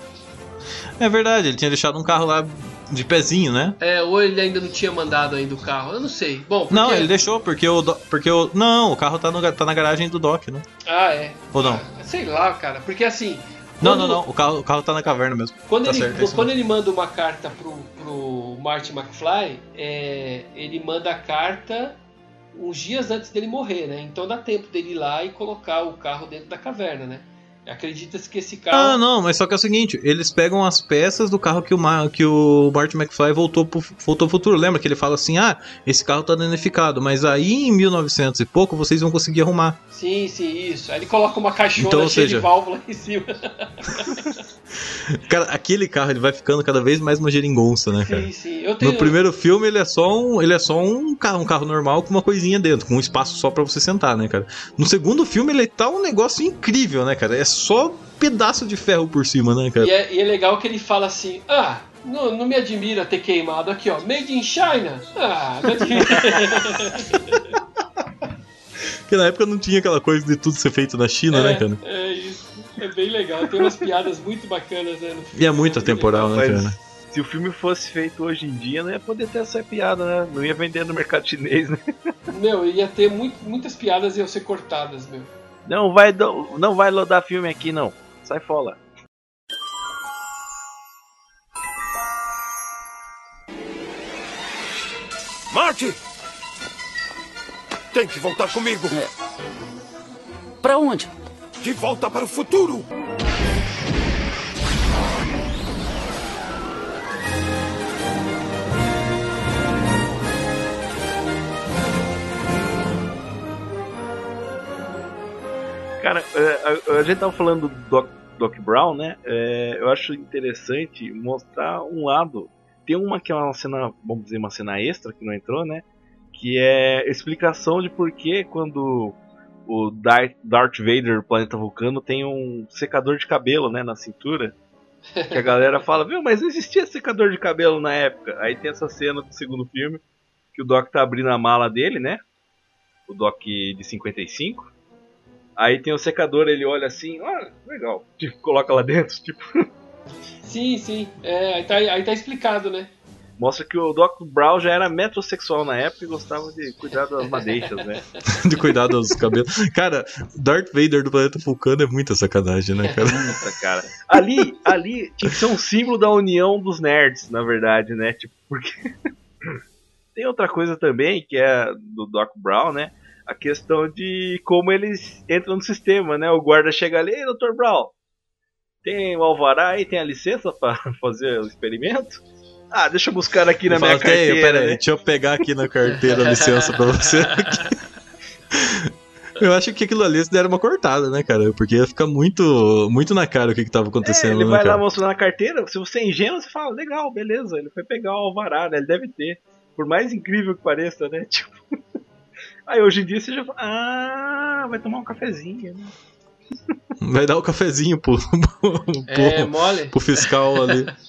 Speaker 4: É verdade, ele tinha deixado um carro lá de pezinho, né?
Speaker 6: É, ou ele ainda não tinha mandado ainda o carro, eu não sei. Bom, porque...
Speaker 4: Não, ele deixou, porque o. do- Porque o. Não, o carro tá, no, tá na garagem do Doc, né?
Speaker 6: Ah, é.
Speaker 4: Ou não?
Speaker 6: Sei lá, cara, porque assim.
Speaker 4: Não,
Speaker 6: quando-
Speaker 4: não, não. O carro, o carro tá na caverna mesmo.
Speaker 6: Quando,
Speaker 4: Tá
Speaker 6: ele,
Speaker 4: certo, é
Speaker 6: quando ele manda uma carta pro, pro Marty McFly, é, ele manda a carta uns dias antes dele morrer, né? Então dá tempo dele ir lá e colocar o carro dentro da caverna, né? Acredita-se que esse carro.
Speaker 4: Ah, não, mas só que é o seguinte, eles pegam as peças do carro que o, Ma- que o Marty McFly voltou pro, voltou pro futuro. Lembra que ele fala assim: ah, esse carro tá danificado, mas aí em 1900 e pouco vocês vão conseguir arrumar.
Speaker 6: Sim, sim, isso. Aí ele coloca uma caixona
Speaker 4: Então,
Speaker 6: cheia
Speaker 4: seja-
Speaker 6: de válvula em cima.
Speaker 4: Cara, aquele carro ele vai ficando cada vez mais uma geringonça, né, cara?
Speaker 6: sim, sim. Eu tenho.
Speaker 4: No primeiro filme ele é só um, ele é só um carro, um carro normal com uma coisinha dentro, com um espaço só pra você sentar, né, cara? No segundo filme ele tá um negócio incrível, né, cara? É só pedaço de ferro por cima, né, cara?
Speaker 6: E é, e é legal que ele fala assim: ah. Não, não me admira ter queimado aqui, ó. Made in China? Ah, não admira.
Speaker 4: Porque na época não tinha aquela coisa de tudo ser feito na China, né, cara?
Speaker 6: É isso. É bem legal. Tem umas piadas muito bacanas, né? no filme.
Speaker 4: E é muito atemporal, né, cara?
Speaker 3: se o filme fosse feito hoje em dia, não ia poder ter essa piada, né? Não ia vender no mercado chinês, né?
Speaker 6: Meu, ia ter muito, muitas piadas e iam ser cortadas, meu.
Speaker 3: Não vai, do- não vai loadar filme aqui, não. Sai fora.
Speaker 7: Marty! Tem que voltar comigo.
Speaker 8: Pra onde?
Speaker 7: De volta para o futuro.
Speaker 3: Cara, é, a, gente tava falando do Doc, Doc Brown, né? É, eu acho interessante mostrar um lado. Tem uma que é uma cena, vamos dizer, uma cena extra que não entrou, né? Que é explicação de por que quando o Darth, Vader, planeta Vulcano, tem um secador de cabelo, né, na cintura. Que a galera fala, viu, mas não existia secador de cabelo na época. Aí tem essa cena do segundo filme, que o Doc tá abrindo a mala dele, né? O Doc de 55. Aí tem o secador, ele olha assim, ah, legal. Tipo, coloca lá dentro, tipo,
Speaker 6: Sim, sim. É, aí, tá, aí tá explicado, né?
Speaker 3: Mostra que o Doc Brown já era metrosexual na época e gostava de cuidar das madeixas, né?
Speaker 4: de cuidar dos cabelos. Cara, Darth Vader do planeta Vulcano é muita sacanagem, né, cara?
Speaker 3: Puta, cara. Ali, ali tinha que ser um símbolo da união dos nerds, na verdade, né? Tipo, porque. Tem outra coisa também, que é do Doc Brown, né? A questão de como eles entram no sistema, né? O guarda chega ali, ei, Dr. Brown, tem o alvará aí, tem a licença pra fazer o experimento? Ah, deixa eu buscar aqui na
Speaker 4: Ele
Speaker 3: minha
Speaker 4: fala, "Tenho,
Speaker 3: carteira.
Speaker 4: pera aí,
Speaker 3: né?
Speaker 4: deixa eu pegar aqui na carteira a licença pra você. Eu acho que aquilo ali eles deram uma cortada, né, cara? Porque ia ficar muito, muito na cara o que, que tava
Speaker 3: É,
Speaker 4: acontecendo,
Speaker 3: ele
Speaker 4: né,
Speaker 3: vai lá
Speaker 4: cara?
Speaker 3: mostrando a carteira, se você é ingênuo, você fala, legal, beleza, ele foi pegar o alvará, né? Ele deve ter. Por mais incrível que pareça, né? Tipo. Aí hoje em dia você já fala, ah, vai tomar um cafezinho, né?
Speaker 4: Vai dar o cafezinho pro, pro,
Speaker 6: É mole.
Speaker 4: pro fiscal ali.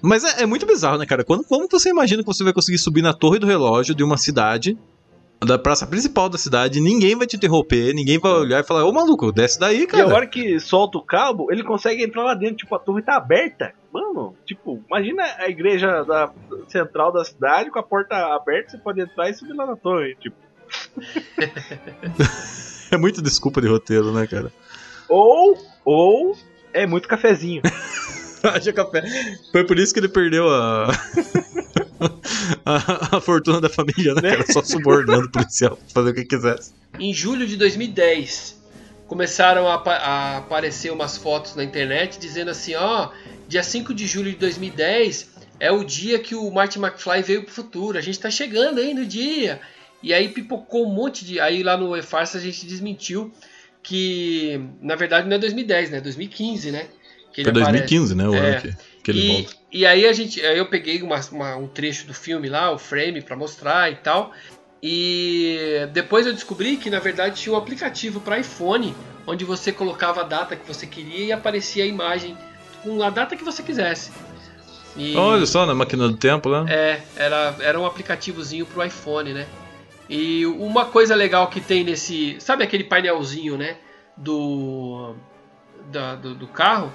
Speaker 4: Mas é, é muito bizarro, né, cara? Quando, como você imagina que você vai conseguir subir na torre do relógio de uma cidade da praça principal da cidade, ninguém vai te interromper, ninguém vai olhar e falar, ô maluco, desce daí,
Speaker 3: E a
Speaker 4: cara.
Speaker 3: hora que solta o cabo, ele consegue entrar lá dentro, tipo, a torre tá aberta. Mano, tipo, imagina a igreja da, central da cidade com a porta aberta, você pode entrar e subir lá na torre. Tipo.
Speaker 4: É muita desculpa de roteiro, né, cara?
Speaker 3: Ou, ou é muito cafezinho.
Speaker 4: Haja café. Foi por isso que ele perdeu a. a, a fortuna da família, né, cara? Só subornando o policial fazer o que quisesse.
Speaker 6: Em julho de 2010, começaram a, a aparecer umas fotos na internet dizendo assim: ó, dia 5 de julho de 2010 é o dia que o Marty McFly veio pro futuro, a gente tá chegando aí no dia. E aí pipocou um monte de. Aí lá no E-Farsa a gente desmentiu que na verdade não é 2010, né? 2015, né? Que
Speaker 4: Foi 2015, né? O
Speaker 6: É.
Speaker 4: ano que, que ele
Speaker 6: e,
Speaker 4: volta.
Speaker 6: e aí a gente, aí eu peguei uma- uma- um trecho do filme lá, o frame pra mostrar e tal. E depois eu descobri que na verdade tinha um aplicativo para iPhone onde você colocava a data que você queria e aparecia a imagem com a data que você quisesse. E,
Speaker 4: Olha só, na máquina do tempo lá.
Speaker 6: é, era, era um aplicativozinho pro iPhone, né? E uma coisa legal que tem nesse. Sabe aquele painelzinho, né? Do, da- do, do carro?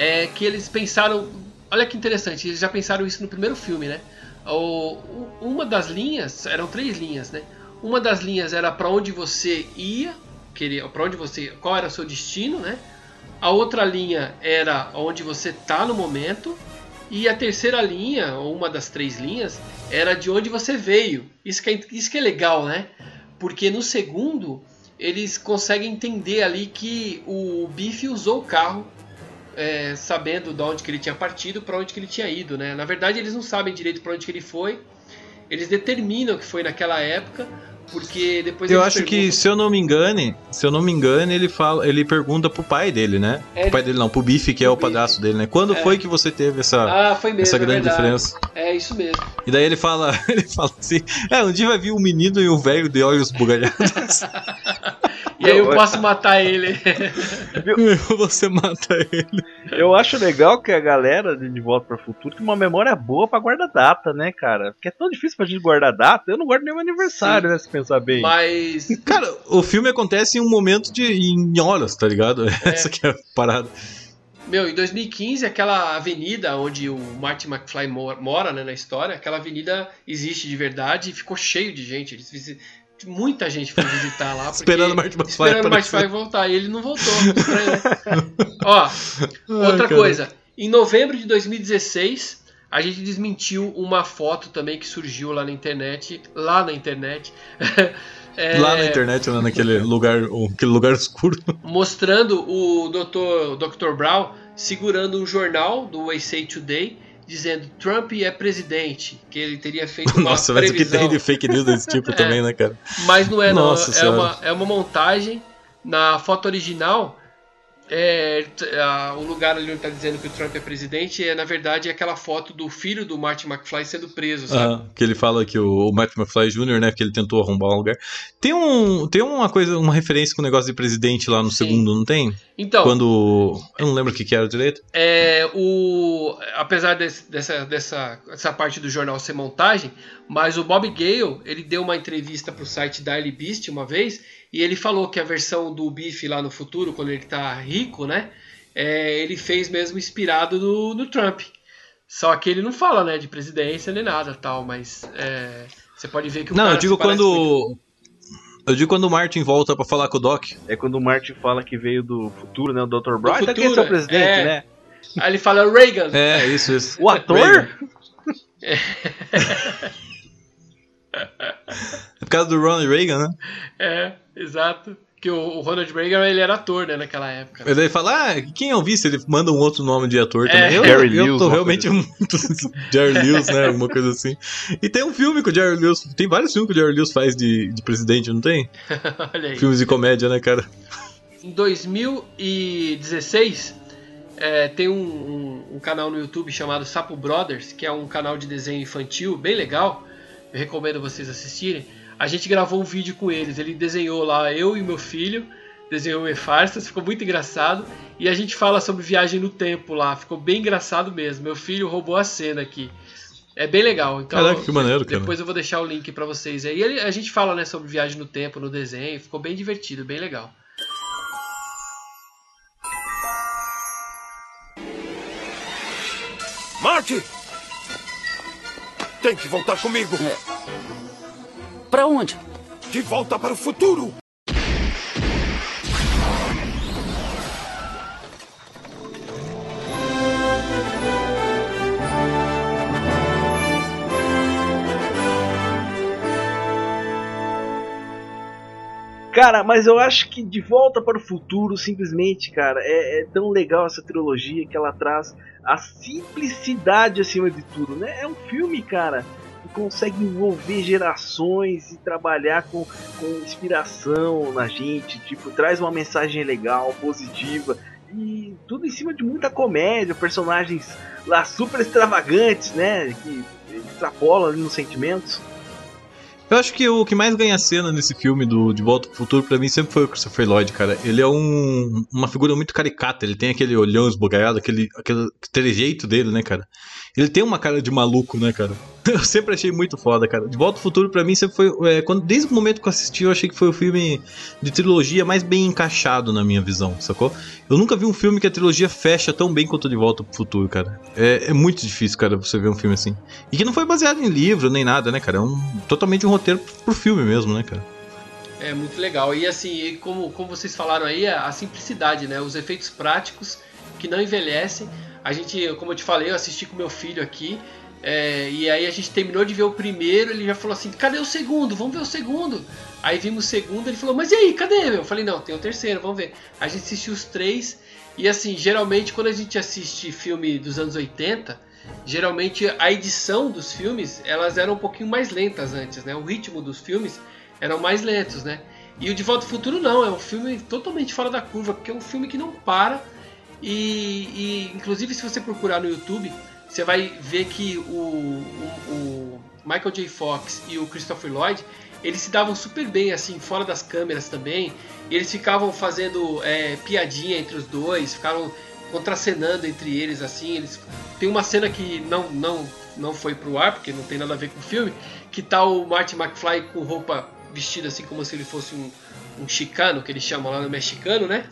Speaker 6: É que eles pensaram. Olha que interessante, eles já pensaram isso no primeiro filme, né? O, uma das linhas, eram três linhas, né? Uma das linhas era para onde você ia, para onde você, qual era o seu destino, né? A outra linha era onde você tá no momento e a terceira linha, ou uma das três linhas, era de onde você veio. Isso que é, isso que é legal, né? Porque no segundo, eles conseguem entender ali que o Biff usou o carro é, sabendo de onde que ele tinha partido, para onde que ele tinha ido, né? Na verdade, eles não sabem direito para onde que ele foi. Eles determinam que foi naquela época, porque depois
Speaker 4: Eu acho que,
Speaker 6: perguntam-
Speaker 4: se eu não me engane, se eu não me engane, ele fala, ele pergunta pro pai dele, né?
Speaker 6: É,
Speaker 4: o pai dele não, pro Bife, que é o padrasto dele, né? Quando
Speaker 6: É.
Speaker 4: foi que você teve essa,
Speaker 6: Ah, foi mesmo,
Speaker 4: essa
Speaker 6: é
Speaker 4: grande
Speaker 6: verdade.
Speaker 4: diferença?
Speaker 6: É isso mesmo.
Speaker 4: E daí ele fala, ele fala assim, é, um dia vai vir um menino e um velho de olhos bugalhados.
Speaker 6: E aí eu posso matar ele.
Speaker 4: você mata ele.
Speaker 3: Eu acho legal que a galera de Volta para o Futuro tem uma memória boa pra guardar data, né, cara? Porque é tão difícil pra gente guardar data. Eu não guardo nenhum aniversário,
Speaker 6: Sim.
Speaker 3: né, se pensar bem.
Speaker 6: Mas
Speaker 4: Cara, o filme acontece em um momento de em horas, tá ligado?
Speaker 6: É.
Speaker 4: Essa que é a parada.
Speaker 6: Meu, em 2015, aquela avenida onde o Marty McFly mo- mora né, na história, aquela avenida existe de verdade e ficou cheio de gente. Eles Muita gente foi visitar lá. porque-
Speaker 4: Esperando o Marty McFly
Speaker 6: Esperando Marty. McFly voltar. E ele não voltou. Né? Ó, outra
Speaker 4: cara.
Speaker 6: coisa. Em novembro de 2016, a gente desmentiu uma foto também que surgiu lá na internet. Lá na internet. É,
Speaker 4: Lá na internet, né, naquele lugar, aquele lugar escuro.
Speaker 6: mostrando o Dr. Dr. Brown segurando um jornal do USA Today dizendo Trump é presidente, que ele teria feito
Speaker 4: Nossa, mas o que tem de fake news desse tipo também, né, cara?
Speaker 6: Mas não é não,
Speaker 4: Nossa
Speaker 6: é
Speaker 4: Senhora.
Speaker 6: uma, é uma montagem. Na foto original, é, a- o lugar ali onde tá dizendo que o Trump é presidente é, na verdade, aquela foto do filho do Marty McFly sendo preso, sabe?
Speaker 4: Ah, que ele fala que o, o Matt McFly Jr., né, que ele tentou arrombar um lugar. Tem, um, tem uma coisa, uma referência com o negócio de presidente lá no
Speaker 6: Sim.
Speaker 4: segundo, não tem?
Speaker 6: Então,
Speaker 4: Quando. Eu não lembro o que, que era direito.
Speaker 6: É, o, apesar desse- dessa, dessa, dessa parte do jornal ser montagem, mas o Bob Gale ele deu uma entrevista para o site Daily Beast uma vez e ele falou que a versão do Biff lá no futuro, quando ele tá rico, né, é, ele fez mesmo inspirado no, no Trump. Só que ele não fala, né, de presidência nem nada tal, mas é, você pode ver que o
Speaker 4: Não,
Speaker 6: cara
Speaker 4: eu digo
Speaker 6: parece muito.
Speaker 4: quando. Eu digo quando o Martin volta pra falar com o Doc.
Speaker 3: É quando o Martin fala que veio do futuro, né? O Dr. Brown.
Speaker 6: Do
Speaker 3: Então quem é seu presidente,
Speaker 6: é.
Speaker 3: né?
Speaker 6: Aí ele fala Reagan.
Speaker 4: É, isso, isso.
Speaker 3: O ator?
Speaker 4: Reagan. É por causa do Ronald Reagan, né?
Speaker 6: É, exato. Que o, o Ronald Reagan ele era ator, né, naquela época.
Speaker 4: Ele daí fala, ah, quem eu vi se ele manda um outro nome de ator
Speaker 6: É.
Speaker 4: também. Eu,
Speaker 3: Jerry
Speaker 4: eu
Speaker 3: Lewis,
Speaker 4: tô realmente muito. Jerry Lewis, né? Alguma coisa assim. E tem um filme que o Jerry Lewis. Tem vários filmes que o Jerry Lewis faz de, de presidente, não tem?
Speaker 6: Olha aí.
Speaker 4: Filmes de comédia, né, cara?
Speaker 6: Em 2016, é, tem um, um- um canal no YouTube chamado Sapo Brothers, que é um canal de desenho infantil bem legal. Eu recomendo vocês assistirem. A gente gravou um vídeo com eles. Ele desenhou lá, eu e meu filho, desenhou o E-Farsas, ficou muito engraçado. E a gente fala sobre viagem no tempo lá, ficou bem engraçado mesmo. Meu filho roubou a cena aqui. É bem legal. Então,
Speaker 4: Caraca, que maneiro, cara.
Speaker 6: Depois eu vou deixar o link pra vocês aí. E a gente fala né, sobre viagem no tempo, no desenho. Ficou bem divertido, bem legal.
Speaker 10: Marty! Tem que voltar comigo.
Speaker 8: Pra onde?
Speaker 10: De volta para o futuro.
Speaker 3: Cara, mas eu acho que De Volta para o Futuro, simplesmente, cara, é, é tão legal essa trilogia que ela traz a simplicidade acima de tudo, né? É um filme, cara, que consegue envolver gerações e trabalhar com, com inspiração na gente, tipo, traz uma mensagem legal, positiva. E tudo em cima de muita comédia, personagens lá super extravagantes, né? Que extrapolam ali nos sentimentos.
Speaker 4: Eu acho que o que mais ganha cena nesse filme do De Volta pro Futuro, pra mim, sempre foi o Christopher Lloyd, cara. Ele é um, uma figura muito caricata, ele tem aquele olhão esbugalhado, aquele, aquele trejeito dele, né, cara? Ele tem uma cara de maluco, né, cara? Eu sempre achei muito foda, cara. De Volta ao Futuro, pra mim, sempre foi. É, quando, desde o momento que eu assisti, eu achei que foi o filme de trilogia mais bem encaixado na minha visão, sacou? Eu nunca vi um filme que a trilogia fecha tão bem quanto De Volta pro Futuro, cara. É, é muito difícil, cara, você ver um filme assim. E que não foi baseado em livro nem nada, né, cara? É um, totalmente um roteiro pro filme mesmo, né, cara?
Speaker 6: É muito legal. E assim, como, como vocês falaram aí, a, a simplicidade, né? Os efeitos práticos que não envelhecem. A gente, como eu te falei, eu assisti com meu filho aqui. É, e aí a gente terminou de ver o primeiro, ele já falou assim, cadê o segundo? Vamos ver o segundo. Aí vimos o segundo, ele falou, mas e aí, cadê? Eu falei, não, tem o terceiro, vamos ver. A gente assistiu os três, e assim, geralmente quando a gente assiste filme dos anos 80, geralmente a edição dos filmes, elas eram um pouquinho mais lentas antes, né? O ritmo dos filmes eram mais lentos, né? E o De Volta ao Futuro não, é um filme totalmente fora da curva, porque é um filme que não para, e, e, inclusive se você procurar no YouTube, você vai ver que o, o, o, Michael J. Fox e o Christopher Lloyd eles se davam super bem assim fora das câmeras também. E eles ficavam fazendo é, piadinha entre os dois, ficaram contracenando entre eles assim. Eles tem uma cena que não não não foi pro ar porque não tem nada a ver com o filme, que tá o Marty McFly com roupa vestida assim como se ele fosse um, um chicano que eles chamam lá no mexicano, né?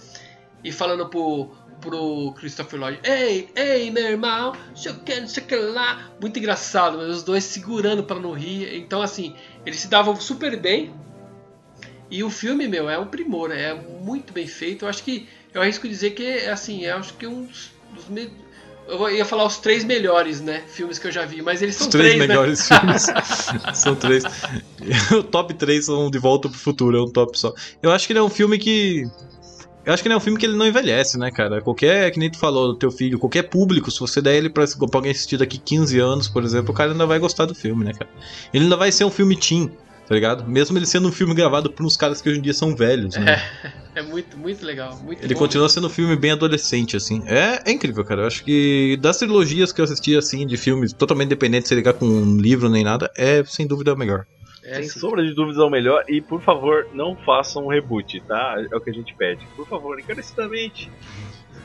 Speaker 6: E falando pro pro Christopher Lloyd. Ei, ei, meu irmão, não sei que lá. Muito engraçado, mas os dois segurando para não rir. Então, assim, eles se davam super bem. E o filme, meu, é um primor, é muito bem feito. Eu acho que, eu arrisco dizer que, assim, eu acho que um dos me... Eu ia falar os três melhores, né? Filmes que eu já vi, mas eles são
Speaker 4: os três,
Speaker 6: três né?
Speaker 4: melhores
Speaker 6: né?
Speaker 4: filmes. são três. O top 3 são De Volta pro Futuro, é um top só. Eu acho que ele é um filme que eu acho que ele é um filme que ele não envelhece, né, cara? Qualquer, que nem tu falou, do teu filho, qualquer público, se você der ele pra, pra alguém assistir daqui 15 anos, por exemplo, o cara ainda vai gostar do filme, né, cara? Ele ainda vai ser um filme teen, tá ligado? Mesmo ele sendo um filme gravado por uns caras que hoje em dia são velhos, né?
Speaker 6: É, é muito, muito legal. Muito
Speaker 4: ele
Speaker 6: bom.
Speaker 4: continua sendo um filme bem adolescente, assim. É, é incrível, cara. Eu acho que das trilogias que eu assisti, assim, de filmes totalmente independentes, sem ligar com um livro nem nada, é sem dúvida o melhor.
Speaker 3: É, Sem sim. sombra de dúvidas é o melhor. E por favor, não façam um reboot, tá? É o que a gente pede. Por favor, encarecidamente.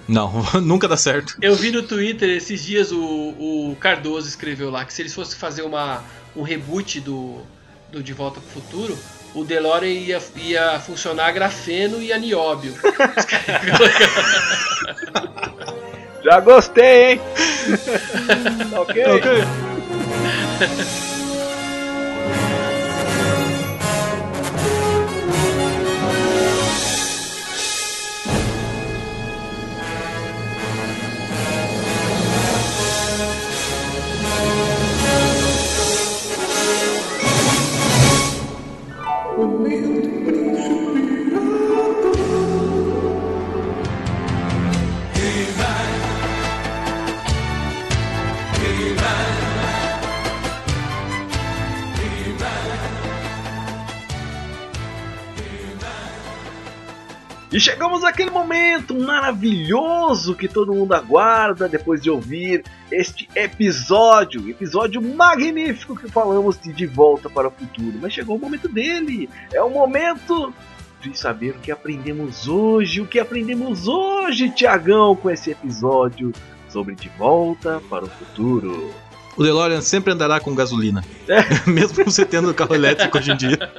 Speaker 4: Não, nunca dá certo.
Speaker 6: Eu vi no Twitter esses dias o, o Cardoso escreveu lá que se eles fossem fazer uma, um reboot do, do De Volta pro Futuro, o DeLorean ia, ia funcionar a grafeno e a nióbio.
Speaker 3: Já gostei, hein? ok. Ok. E chegamos àquele momento maravilhoso que todo mundo aguarda depois de ouvir este episódio, episódio magnífico que falamos de De Volta para o Futuro. Mas chegou o momento dele, é o momento de saber o que aprendemos hoje, o que aprendemos hoje, Tiagão, com esse episódio sobre De Volta para o Futuro.
Speaker 4: O DeLorean sempre andará com gasolina. Mesmo você tendo carro elétrico hoje em dia.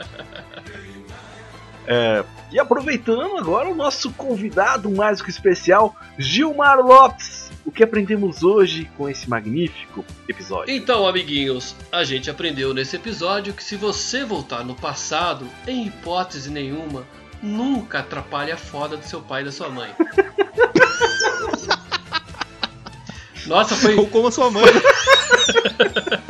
Speaker 3: É, e aproveitando agora o nosso convidado mais que especial, Gilmar Lopes. O que aprendemos hoje com esse magnífico episódio?
Speaker 6: Então, amiguinhos, a gente aprendeu nesse episódio que se você voltar no passado, em hipótese nenhuma, nunca atrapalhe a foda do seu pai e da sua mãe. Nossa, foi.
Speaker 4: Ou como a sua mãe.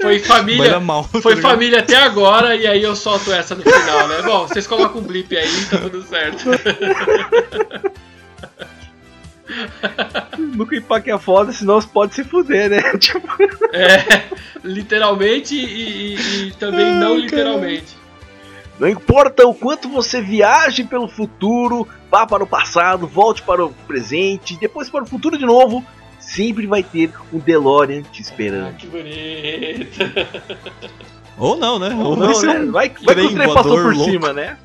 Speaker 6: Foi família.
Speaker 4: Mal, tá
Speaker 6: foi
Speaker 4: ligado?
Speaker 6: família até agora e aí eu solto essa no final, né? Bom, vocês colocam um blip aí, tá tudo certo.
Speaker 3: Nunca empaque a foda, senão você pode se fuder, né? Tipo,
Speaker 6: É, literalmente e, e- e também não literalmente.
Speaker 3: Não importa o quanto você viaje pelo futuro, vá para o passado, volte para o presente, depois para o futuro de novo, sempre vai ter um DeLorean te
Speaker 6: Ah,
Speaker 3: esperando.
Speaker 6: que bonito.
Speaker 4: Ou não, né? Ou
Speaker 3: Não,
Speaker 4: vai ser
Speaker 3: né?
Speaker 4: um
Speaker 3: vai, vai que o
Speaker 4: trem
Speaker 3: passou por
Speaker 4: louco.
Speaker 3: cima, né?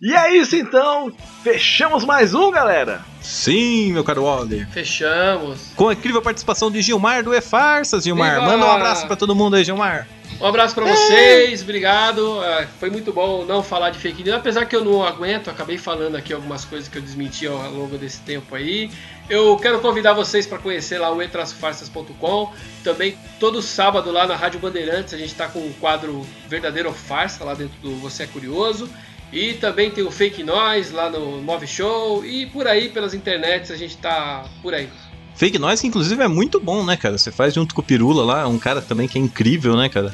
Speaker 3: E é isso então, fechamos mais um, galera.
Speaker 4: Sim, meu caro Wally.
Speaker 6: Fechamos.
Speaker 4: Com a incrível participação de Gilmar do E Farsas, Gilmar.
Speaker 6: Viva!
Speaker 4: Manda um abraço pra todo mundo aí, Gilmar.
Speaker 6: Um abraço pra vocês, obrigado. Ah, foi muito bom não falar de fake news, apesar que eu não aguento, acabei falando aqui algumas coisas que eu desmenti ao longo desse tempo aí. Eu quero convidar vocês para conhecer lá o etrasfarsas.com. Também todo sábado lá na Rádio Bandeirantes a gente tá com o quadro Verdadeiro ou Farsa lá dentro do Você é Curioso. E também tem o Fake Noise lá no Move Show e por aí pelas internets a gente tá por aí.
Speaker 4: Fake Noise, que inclusive é muito bom, né, cara? Você faz junto com o Pirula lá, um cara também que é incrível, né, cara?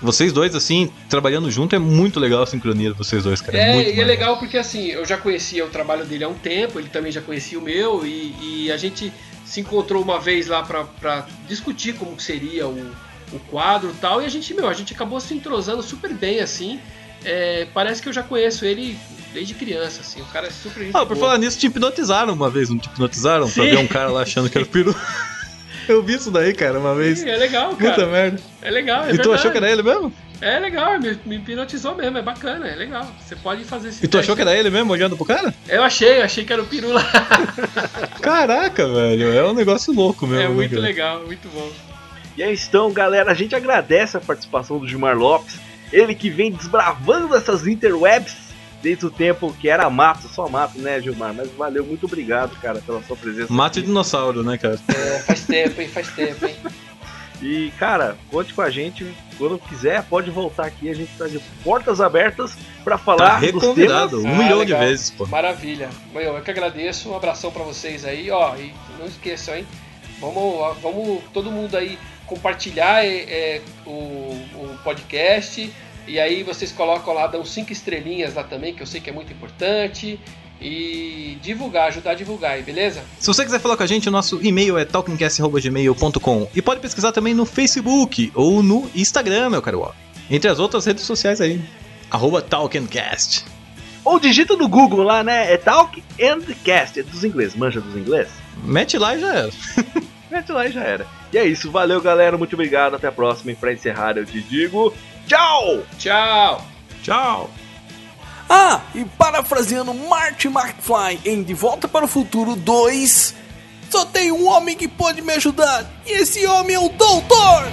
Speaker 4: Vocês dois, assim, trabalhando junto, é muito legal a sincronia de vocês dois, cara.
Speaker 6: É,
Speaker 4: muito
Speaker 6: e é legal porque assim, eu já conhecia o trabalho dele há um tempo, ele também já conhecia o meu, e, e a gente se encontrou uma vez lá pra, pra discutir como que seria o, o quadro e tal, e a gente, meu, a gente acabou se entrosando super bem, assim. É, parece que eu já conheço ele desde criança, assim, o cara é super
Speaker 4: Ah, por
Speaker 6: boa.
Speaker 4: falar nisso, te hipnotizaram uma vez, não te hipnotizaram? Pra
Speaker 6: Sim.
Speaker 4: ver um cara lá achando que era o Piru. Eu vi isso daí, cara, uma vez.
Speaker 6: Sim, é legal, cara.
Speaker 4: Puta merda.
Speaker 6: É legal, é
Speaker 4: e tu
Speaker 6: verdade.
Speaker 4: achou que era ele mesmo?
Speaker 6: É legal, me, me hipnotizou mesmo, é bacana, é legal. Você pode fazer esse
Speaker 4: E tu
Speaker 6: teste.
Speaker 4: achou que era ele mesmo, olhando pro cara?
Speaker 6: Eu achei, eu achei que era o Pirula.
Speaker 4: Caraca, velho, é um negócio louco mesmo.
Speaker 6: é
Speaker 4: né,
Speaker 6: muito
Speaker 4: cara?
Speaker 6: legal, muito bom.
Speaker 3: E aí então, galera, a gente agradece a participação do Gilmar Lopes, ele que vem desbravando essas interwebs desde o tempo que era mato, só mato, né, Gilmar? Mas valeu, muito obrigado, cara, pela sua presença.
Speaker 4: Mato e
Speaker 3: aqui.
Speaker 4: dinossauro, né, cara?
Speaker 6: É, faz tempo, hein, faz tempo, hein.
Speaker 3: E, cara, conte com a gente quando quiser, pode voltar aqui, a gente tá de portas abertas pra
Speaker 4: Tá
Speaker 3: falar dos
Speaker 4: reconvidado,
Speaker 3: temas.
Speaker 4: um milhão
Speaker 6: legal.
Speaker 4: de vezes, pô.
Speaker 6: Maravilha. Meu, eu que agradeço. Um abração pra vocês aí, ó. E não esqueçam, hein? Vamos, vamos todo mundo aí compartilhar é, é, o, o podcast. E aí vocês colocam lá, dão cinco estrelinhas lá também, que eu sei que é muito importante. E divulgar, ajudar a divulgar aí, beleza?
Speaker 4: Se você quiser falar com a gente, o nosso e-mail é talkingcast.gmail.com e pode pesquisar também no Facebook ou no Instagram, meu caro. Entre as outras redes sociais aí. Arroba Talkingcast.
Speaker 3: Ou digita no Google lá, né? É Talk and Cast, é dos ingleses, manja dos ingleses?
Speaker 4: Mete lá e já era.
Speaker 3: Mete lá e já era. E é isso, valeu galera, muito obrigado, até a próxima. E pra encerrar eu te digo, tchau!
Speaker 6: Tchau!
Speaker 4: Tchau!
Speaker 5: Ah, e parafraseando Marty McFly em De Volta para o Futuro 2, só tem um homem que pode me ajudar, e esse homem é o Doutor!